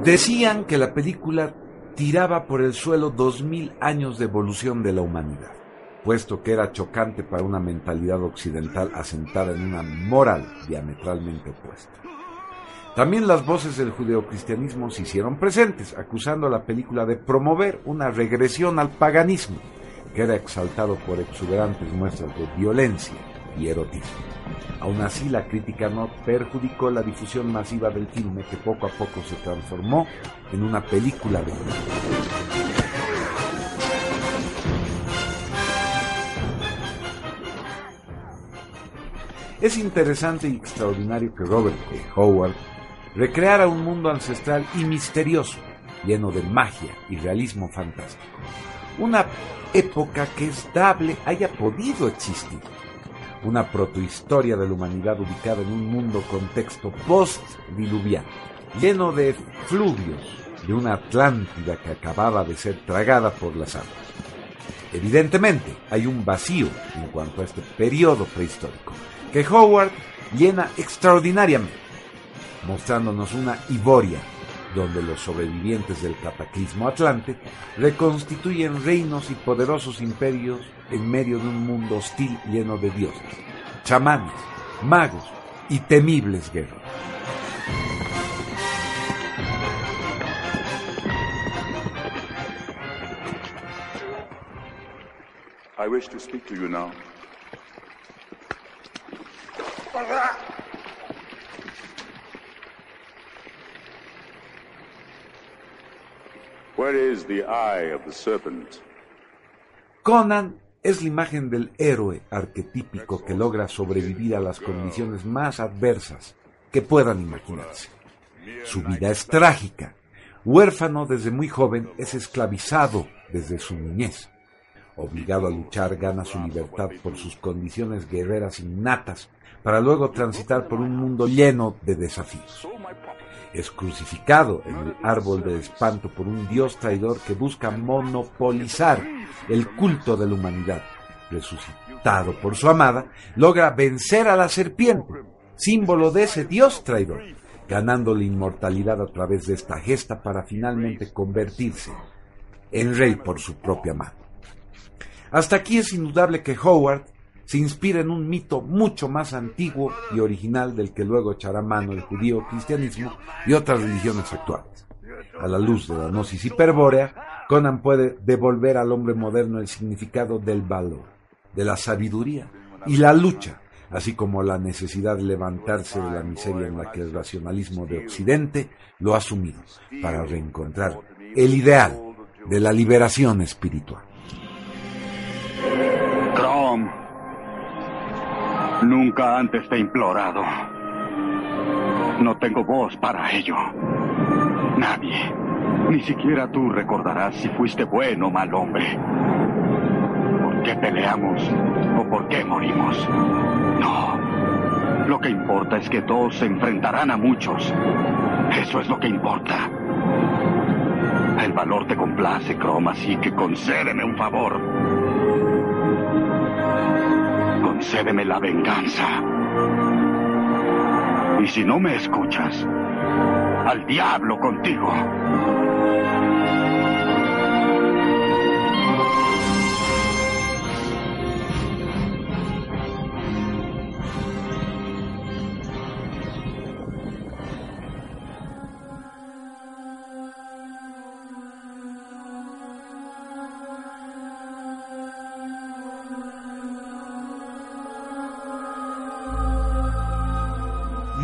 Decían que la película tiraba por el suelo dos mil años de evolución de la humanidad, puesto que era chocante para una mentalidad occidental asentada en una moral diametralmente opuesta. También las voces del judeocristianismo se hicieron presentes, acusando a la película de promover una regresión al paganismo, que era exaltado por exuberantes muestras de violencia y erotismo. Aún así, la crítica no perjudicó la difusión masiva del filme que poco a poco se transformó en una película de Es interesante y extraordinario que Robert E. Howard recreara un mundo ancestral y misterioso, lleno de magia y realismo fantástico. Una época que es dable haya podido existir una protohistoria de la humanidad ubicada en un mundo contexto post-diluviano, lleno de fluvios de una Atlántida que acababa de ser tragada por las aguas. Evidentemente, hay un vacío en cuanto a este periodo prehistórico, que Howard llena extraordinariamente, mostrándonos una Iboria, donde los sobrevivientes del cataclismo atlante reconstituyen reinos y poderosos imperios en medio de un mundo hostil lleno de dioses, chamanes, magos y temibles guerreros. I wish to speak to you now. Where is the eye of the serpent? Conan es la imagen del héroe arquetípico que logra sobrevivir a las condiciones más adversas que puedan imaginarse. Su vida es trágica. Huérfano desde muy joven, es esclavizado desde su niñez. Obligado a luchar, gana su libertad por sus condiciones guerreras innatas, para luego transitar por un mundo lleno de desafíos. Es crucificado en el árbol de espanto por un dios traidor que busca monopolizar el culto de la humanidad. Resucitado por su amada, logra vencer a la serpiente, símbolo de ese dios traidor, ganando la inmortalidad a través de esta gesta para finalmente convertirse en rey por su propia mano. Hasta aquí es indudable que Howard se inspira en un mito mucho más antiguo y original del que luego echará mano el judío, cristianismo y otras religiones actuales. A la luz de la gnosis hiperbórea, Conan puede devolver al hombre moderno el significado del valor, de la sabiduría y la lucha, así como la necesidad de levantarse de la miseria en la que el racionalismo de Occidente lo ha sumido, para reencontrar el ideal de la liberación espiritual. Nunca antes te he implorado. No tengo voz para ello. Nadie, ni siquiera tú recordarás si fuiste bueno o mal hombre. ¿Por qué peleamos o por qué morimos? No. Lo que importa es que todos se enfrentarán a muchos. Eso es lo que importa. El valor te complace, Crom, así que concédeme un favor. Concédeme la venganza. Y si no me escuchas, al diablo contigo.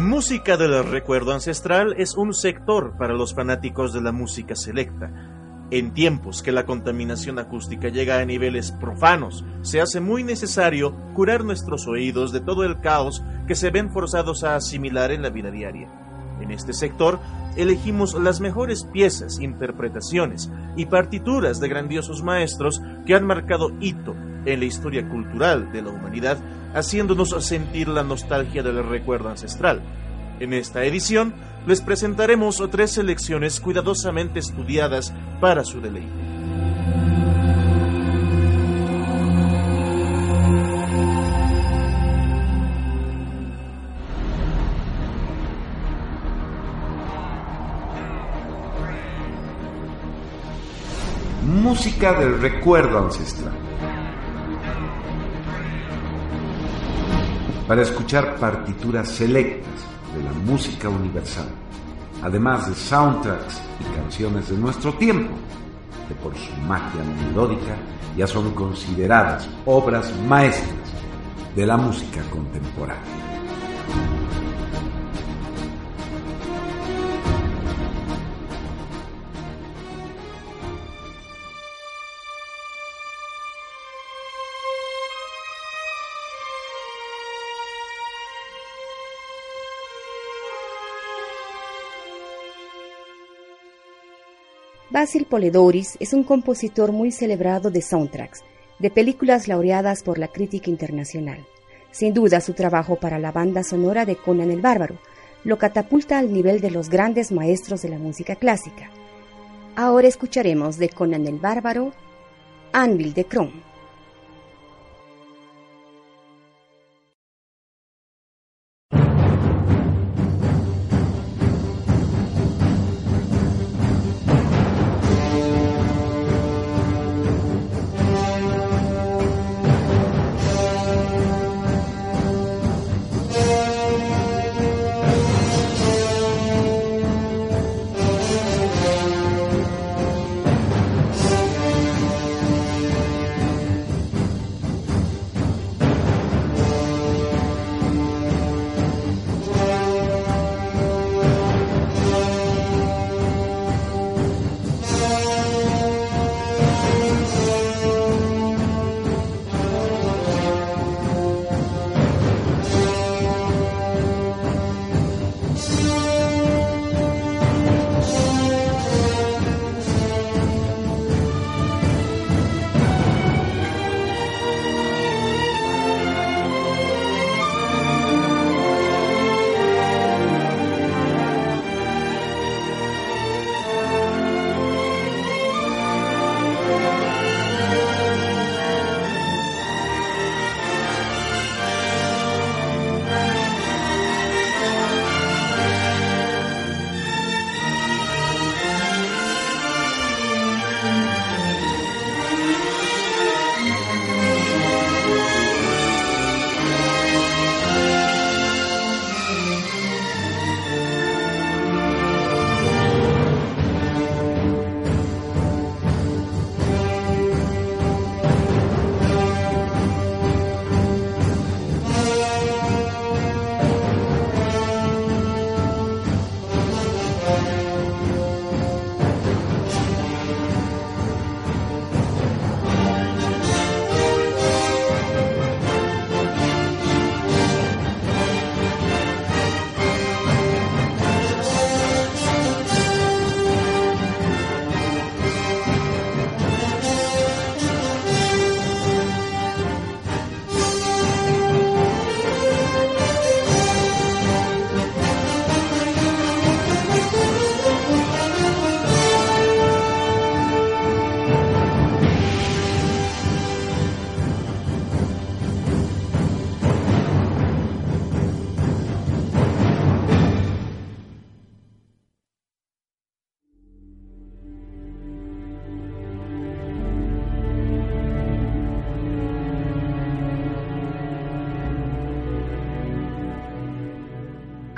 Música del recuerdo ancestral es un sector para los fanáticos de la música selecta. En tiempos que la contaminación acústica llega a niveles profanos, se hace muy necesario curar nuestros oídos de todo el caos que se ven forzados a asimilar en la vida diaria. En este sector elegimos las mejores piezas, interpretaciones y partituras de grandiosos maestros que han marcado hito en la historia cultural de la humanidad, haciéndonos sentir la nostalgia del recuerdo ancestral. En esta edición les presentaremos tres selecciones cuidadosamente estudiadas para su deleite. Música del recuerdo ancestral. Para escuchar partituras selectas de la música universal, además de soundtracks y canciones de nuestro tiempo, que por su magia melódica ya son consideradas obras maestras de la música contemporánea. Basil Poledoris es un compositor muy celebrado de soundtracks, de películas laureadas por la crítica internacional. Sin duda, su trabajo para la banda sonora de Conan el Bárbaro lo catapulta al nivel de los grandes maestros de la música clásica. Ahora escucharemos de Conan el Bárbaro, Anvil de Kron.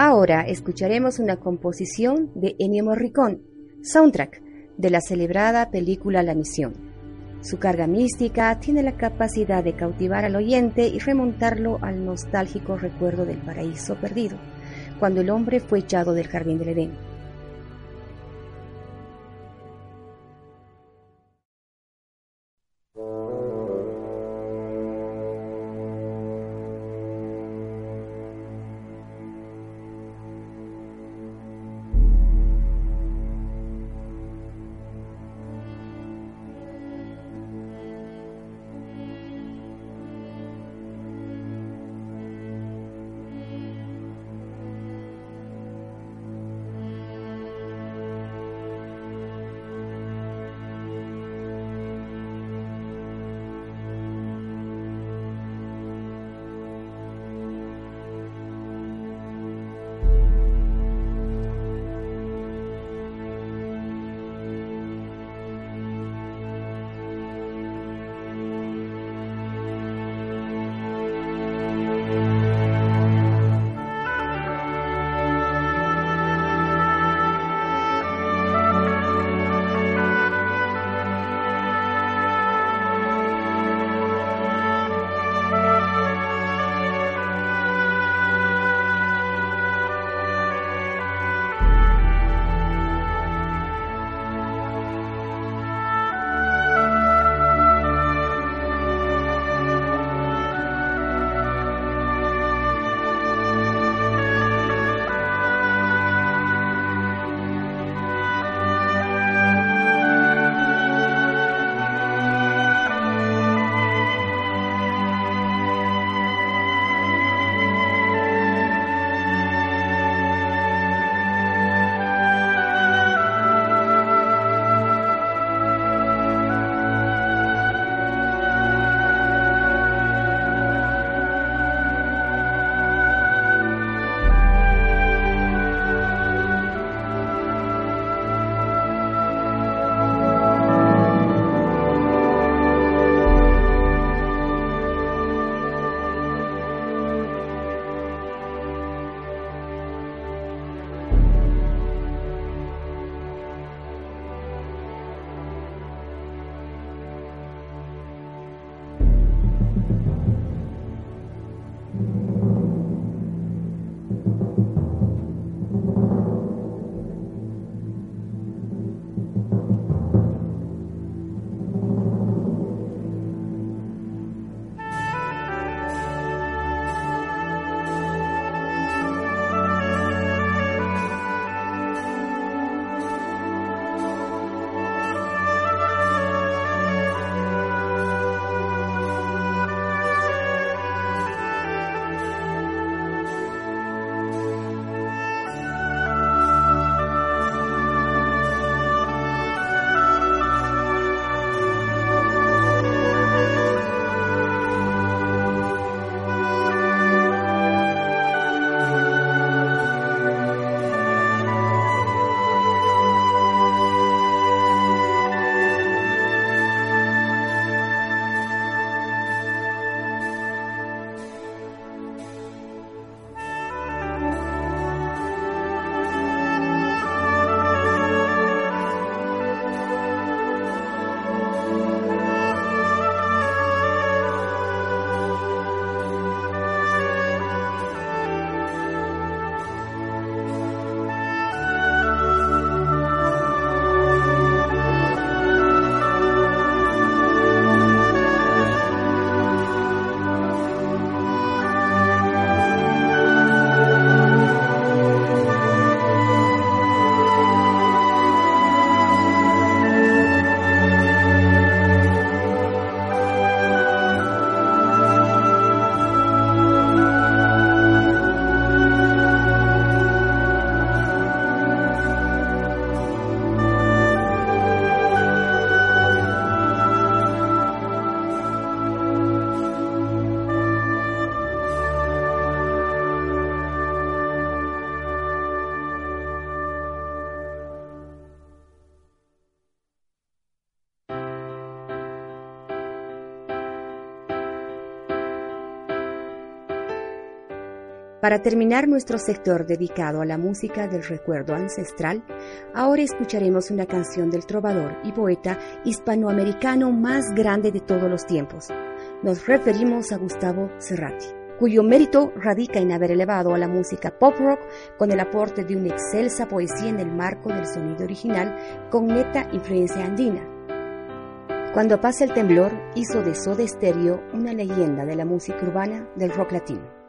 Ahora escucharemos una composición de Ennio Morricone, soundtrack de la celebrada película La Misión. Su carga mística tiene la capacidad de cautivar al oyente y remontarlo al nostálgico recuerdo del paraíso perdido, cuando el hombre fue echado del jardín del Edén. Para terminar nuestro sector dedicado a la música del recuerdo ancestral, ahora escucharemos una canción del trovador y poeta hispanoamericano más grande de todos los tiempos. Nos referimos a Gustavo Cerrati, cuyo mérito radica en haber elevado a la música pop rock con el aporte de una excelsa poesía en el marco del sonido original con neta influencia andina. Cuando pasa el temblor, hizo de Soda Stereo una leyenda de la música urbana del rock latino.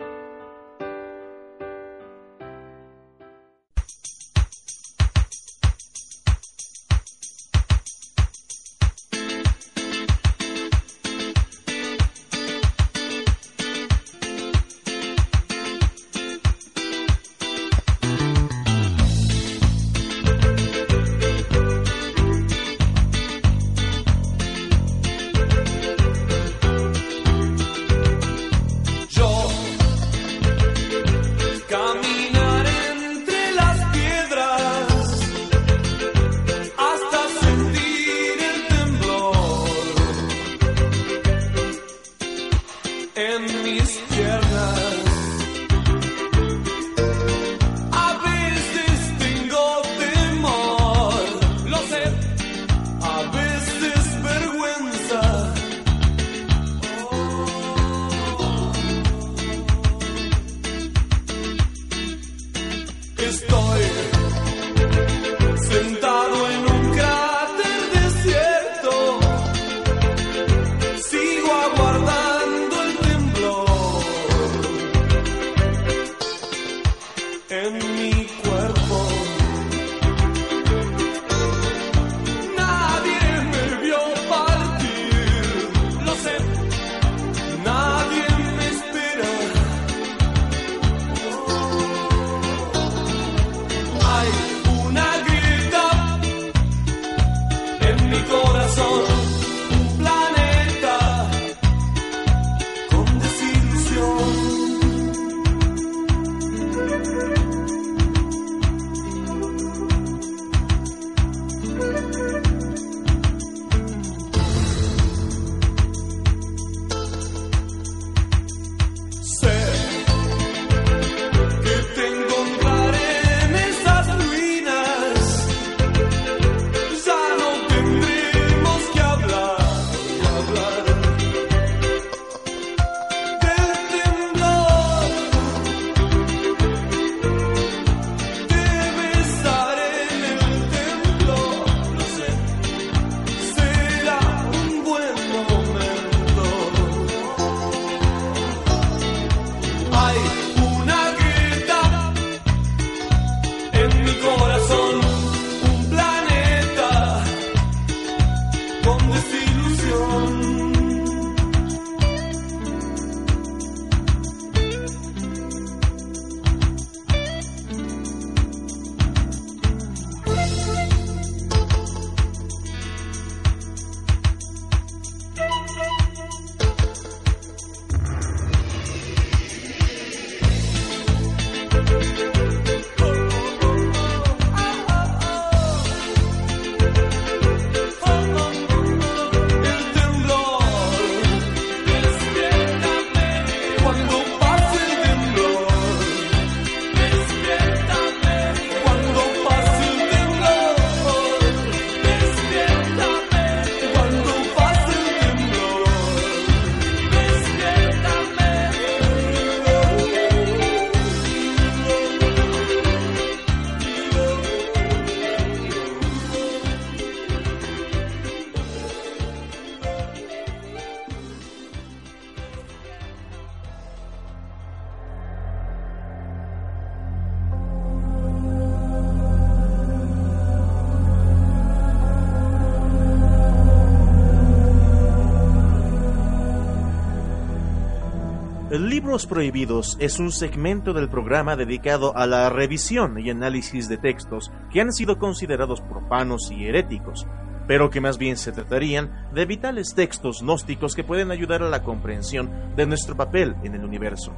Libros Prohibidos es un segmento del programa dedicado a la revisión y análisis de textos que han sido considerados profanos y heréticos, pero que más bien se tratarían de vitales textos gnósticos que pueden ayudar a la comprensión de nuestro papel en el universo.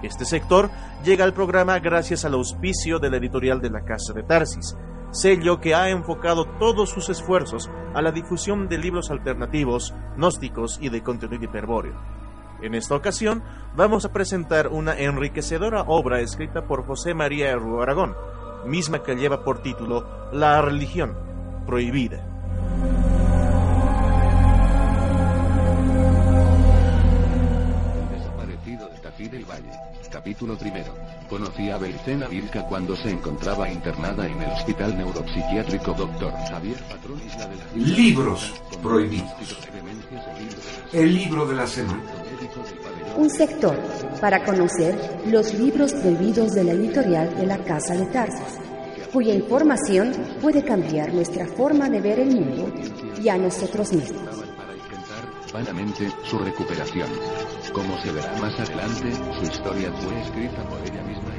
Este sector llega al programa gracias al auspicio de la editorial de la Casa de Tarsis, sello que ha enfocado todos sus esfuerzos a la difusión de libros alternativos, gnósticos y de contenido hiperbóreo. En esta ocasión vamos a presentar una enriquecedora obra escrita por José María Aragón, misma que lleva por título La religión prohibida. Desaparecido de Tafí del Valle. Capítulo primero. Conocí a Belicena Vilca cuando se encontraba internada en el Hospital Neuropsiquiátrico Dr. Javier Patrón Isla de la Libros prohibidos. El libro de la semana. Un sector para conocer los libros prohibidos de la editorial de la Casa de Tarsos, cuya información puede cambiar nuestra forma de ver el mundo y a nosotros mismos. Vanamente su recuperación. Como se verá más adelante, su historia fue escrita por ella misma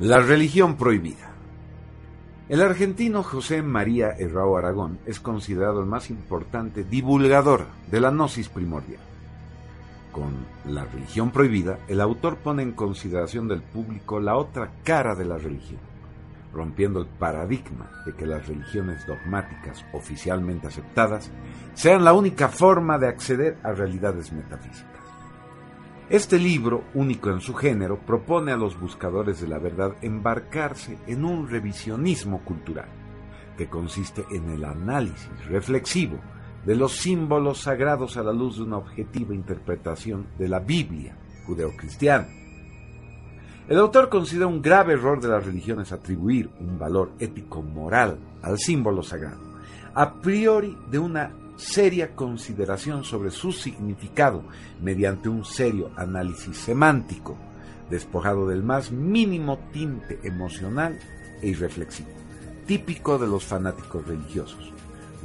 La religión prohibida. El argentino José María Herrao Aragón es considerado el más importante divulgador de la gnosis primordial. Con La religión prohibida, el autor pone en consideración del público la otra cara de la religión, rompiendo el paradigma de que las religiones dogmáticas oficialmente aceptadas sean la única forma de acceder a realidades metafísicas. Este libro, único en su género, propone a los buscadores de la verdad embarcarse en un revisionismo cultural, que consiste en el análisis reflexivo de los símbolos sagrados a la luz de una objetiva interpretación de la Biblia judeocristiana. El autor considera un grave error de las religiones atribuir un valor ético-moral al símbolo sagrado, a priori de una seria consideración sobre su significado mediante un serio análisis semántico, despojado del más mínimo tinte emocional e irreflexivo, típico de los fanáticos religiosos,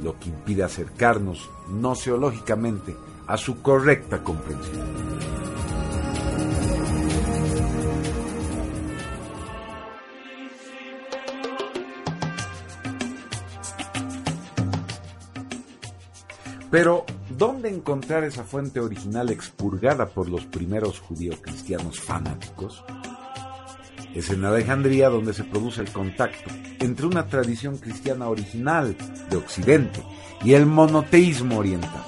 lo que impide acercarnos noceológicamente a su correcta comprensión. Pero, ¿dónde encontrar esa fuente original expurgada por los primeros judío-cristianos fanáticos? Es en Alejandría donde se produce el contacto entre una tradición cristiana original de Occidente y el monoteísmo oriental.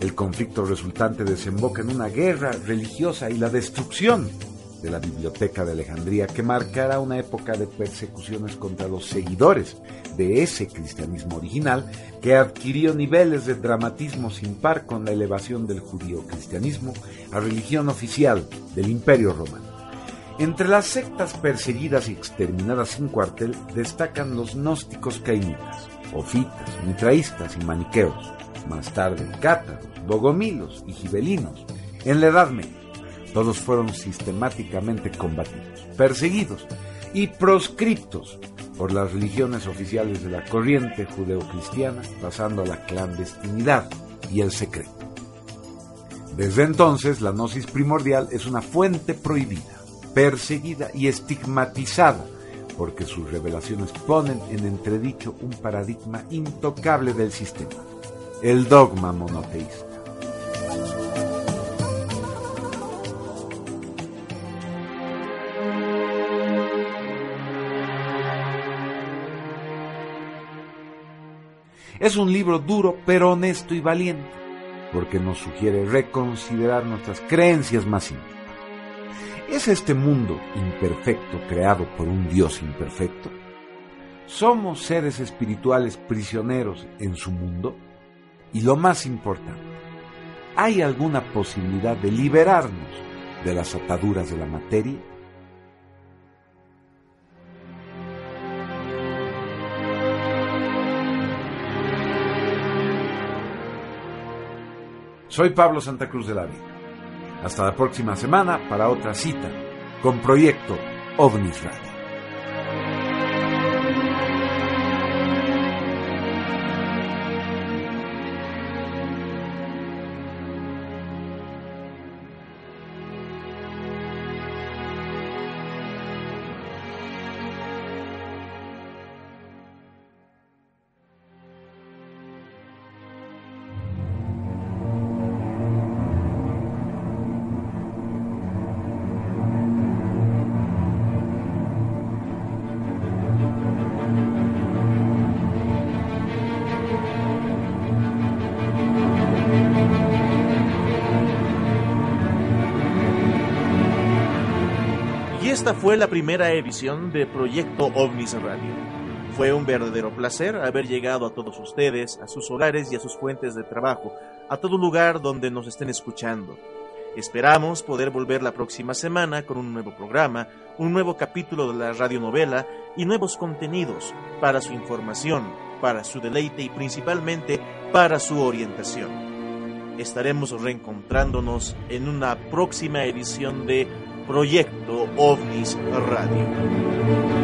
El conflicto resultante desemboca en una guerra religiosa y la destrucción de la Biblioteca de Alejandría que marcará una época de persecuciones contra los seguidores de ese cristianismo original que adquirió niveles de dramatismo sin par con la elevación del judío cristianismo a religión oficial del Imperio Romano. Entre las sectas perseguidas y exterminadas sin cuartel destacan los gnósticos caínitas, ofitas, mitraístas y maniqueos, más tarde cátaros, bogomilos y gibelinos. En la Edad Media, todos fueron sistemáticamente combatidos, perseguidos y proscriptos por las religiones oficiales de la corriente judeocristiana, pasando a la clandestinidad y el secreto. Desde entonces, la gnosis primordial es una fuente prohibida, perseguida y estigmatizada, porque sus revelaciones ponen en entredicho un paradigma intocable del sistema, el dogma monoteísta. Es un libro duro pero honesto y valiente, porque nos sugiere reconsiderar nuestras creencias más íntimas. ¿Es este mundo imperfecto creado por un Dios imperfecto? ¿Somos seres espirituales prisioneros en su mundo? Y lo más importante, ¿hay alguna posibilidad de liberarnos de las ataduras de la materia? Soy Pablo Santa Cruz de la Vida. Hasta la próxima semana para otra cita con Proyecto OVNIS Radio. Fue la primera edición de Proyecto OVNIS Radio. Fue un verdadero placer haber llegado a todos ustedes, a sus hogares y a sus fuentes de trabajo, a todo lugar donde nos estén escuchando. Esperamos poder volver la próxima semana con un nuevo programa, un nuevo capítulo de la radionovela y nuevos contenidos para su información, para su deleite y principalmente para su orientación. Estaremos reencontrándonos en una próxima edición de Proyecto OVNIS Radio.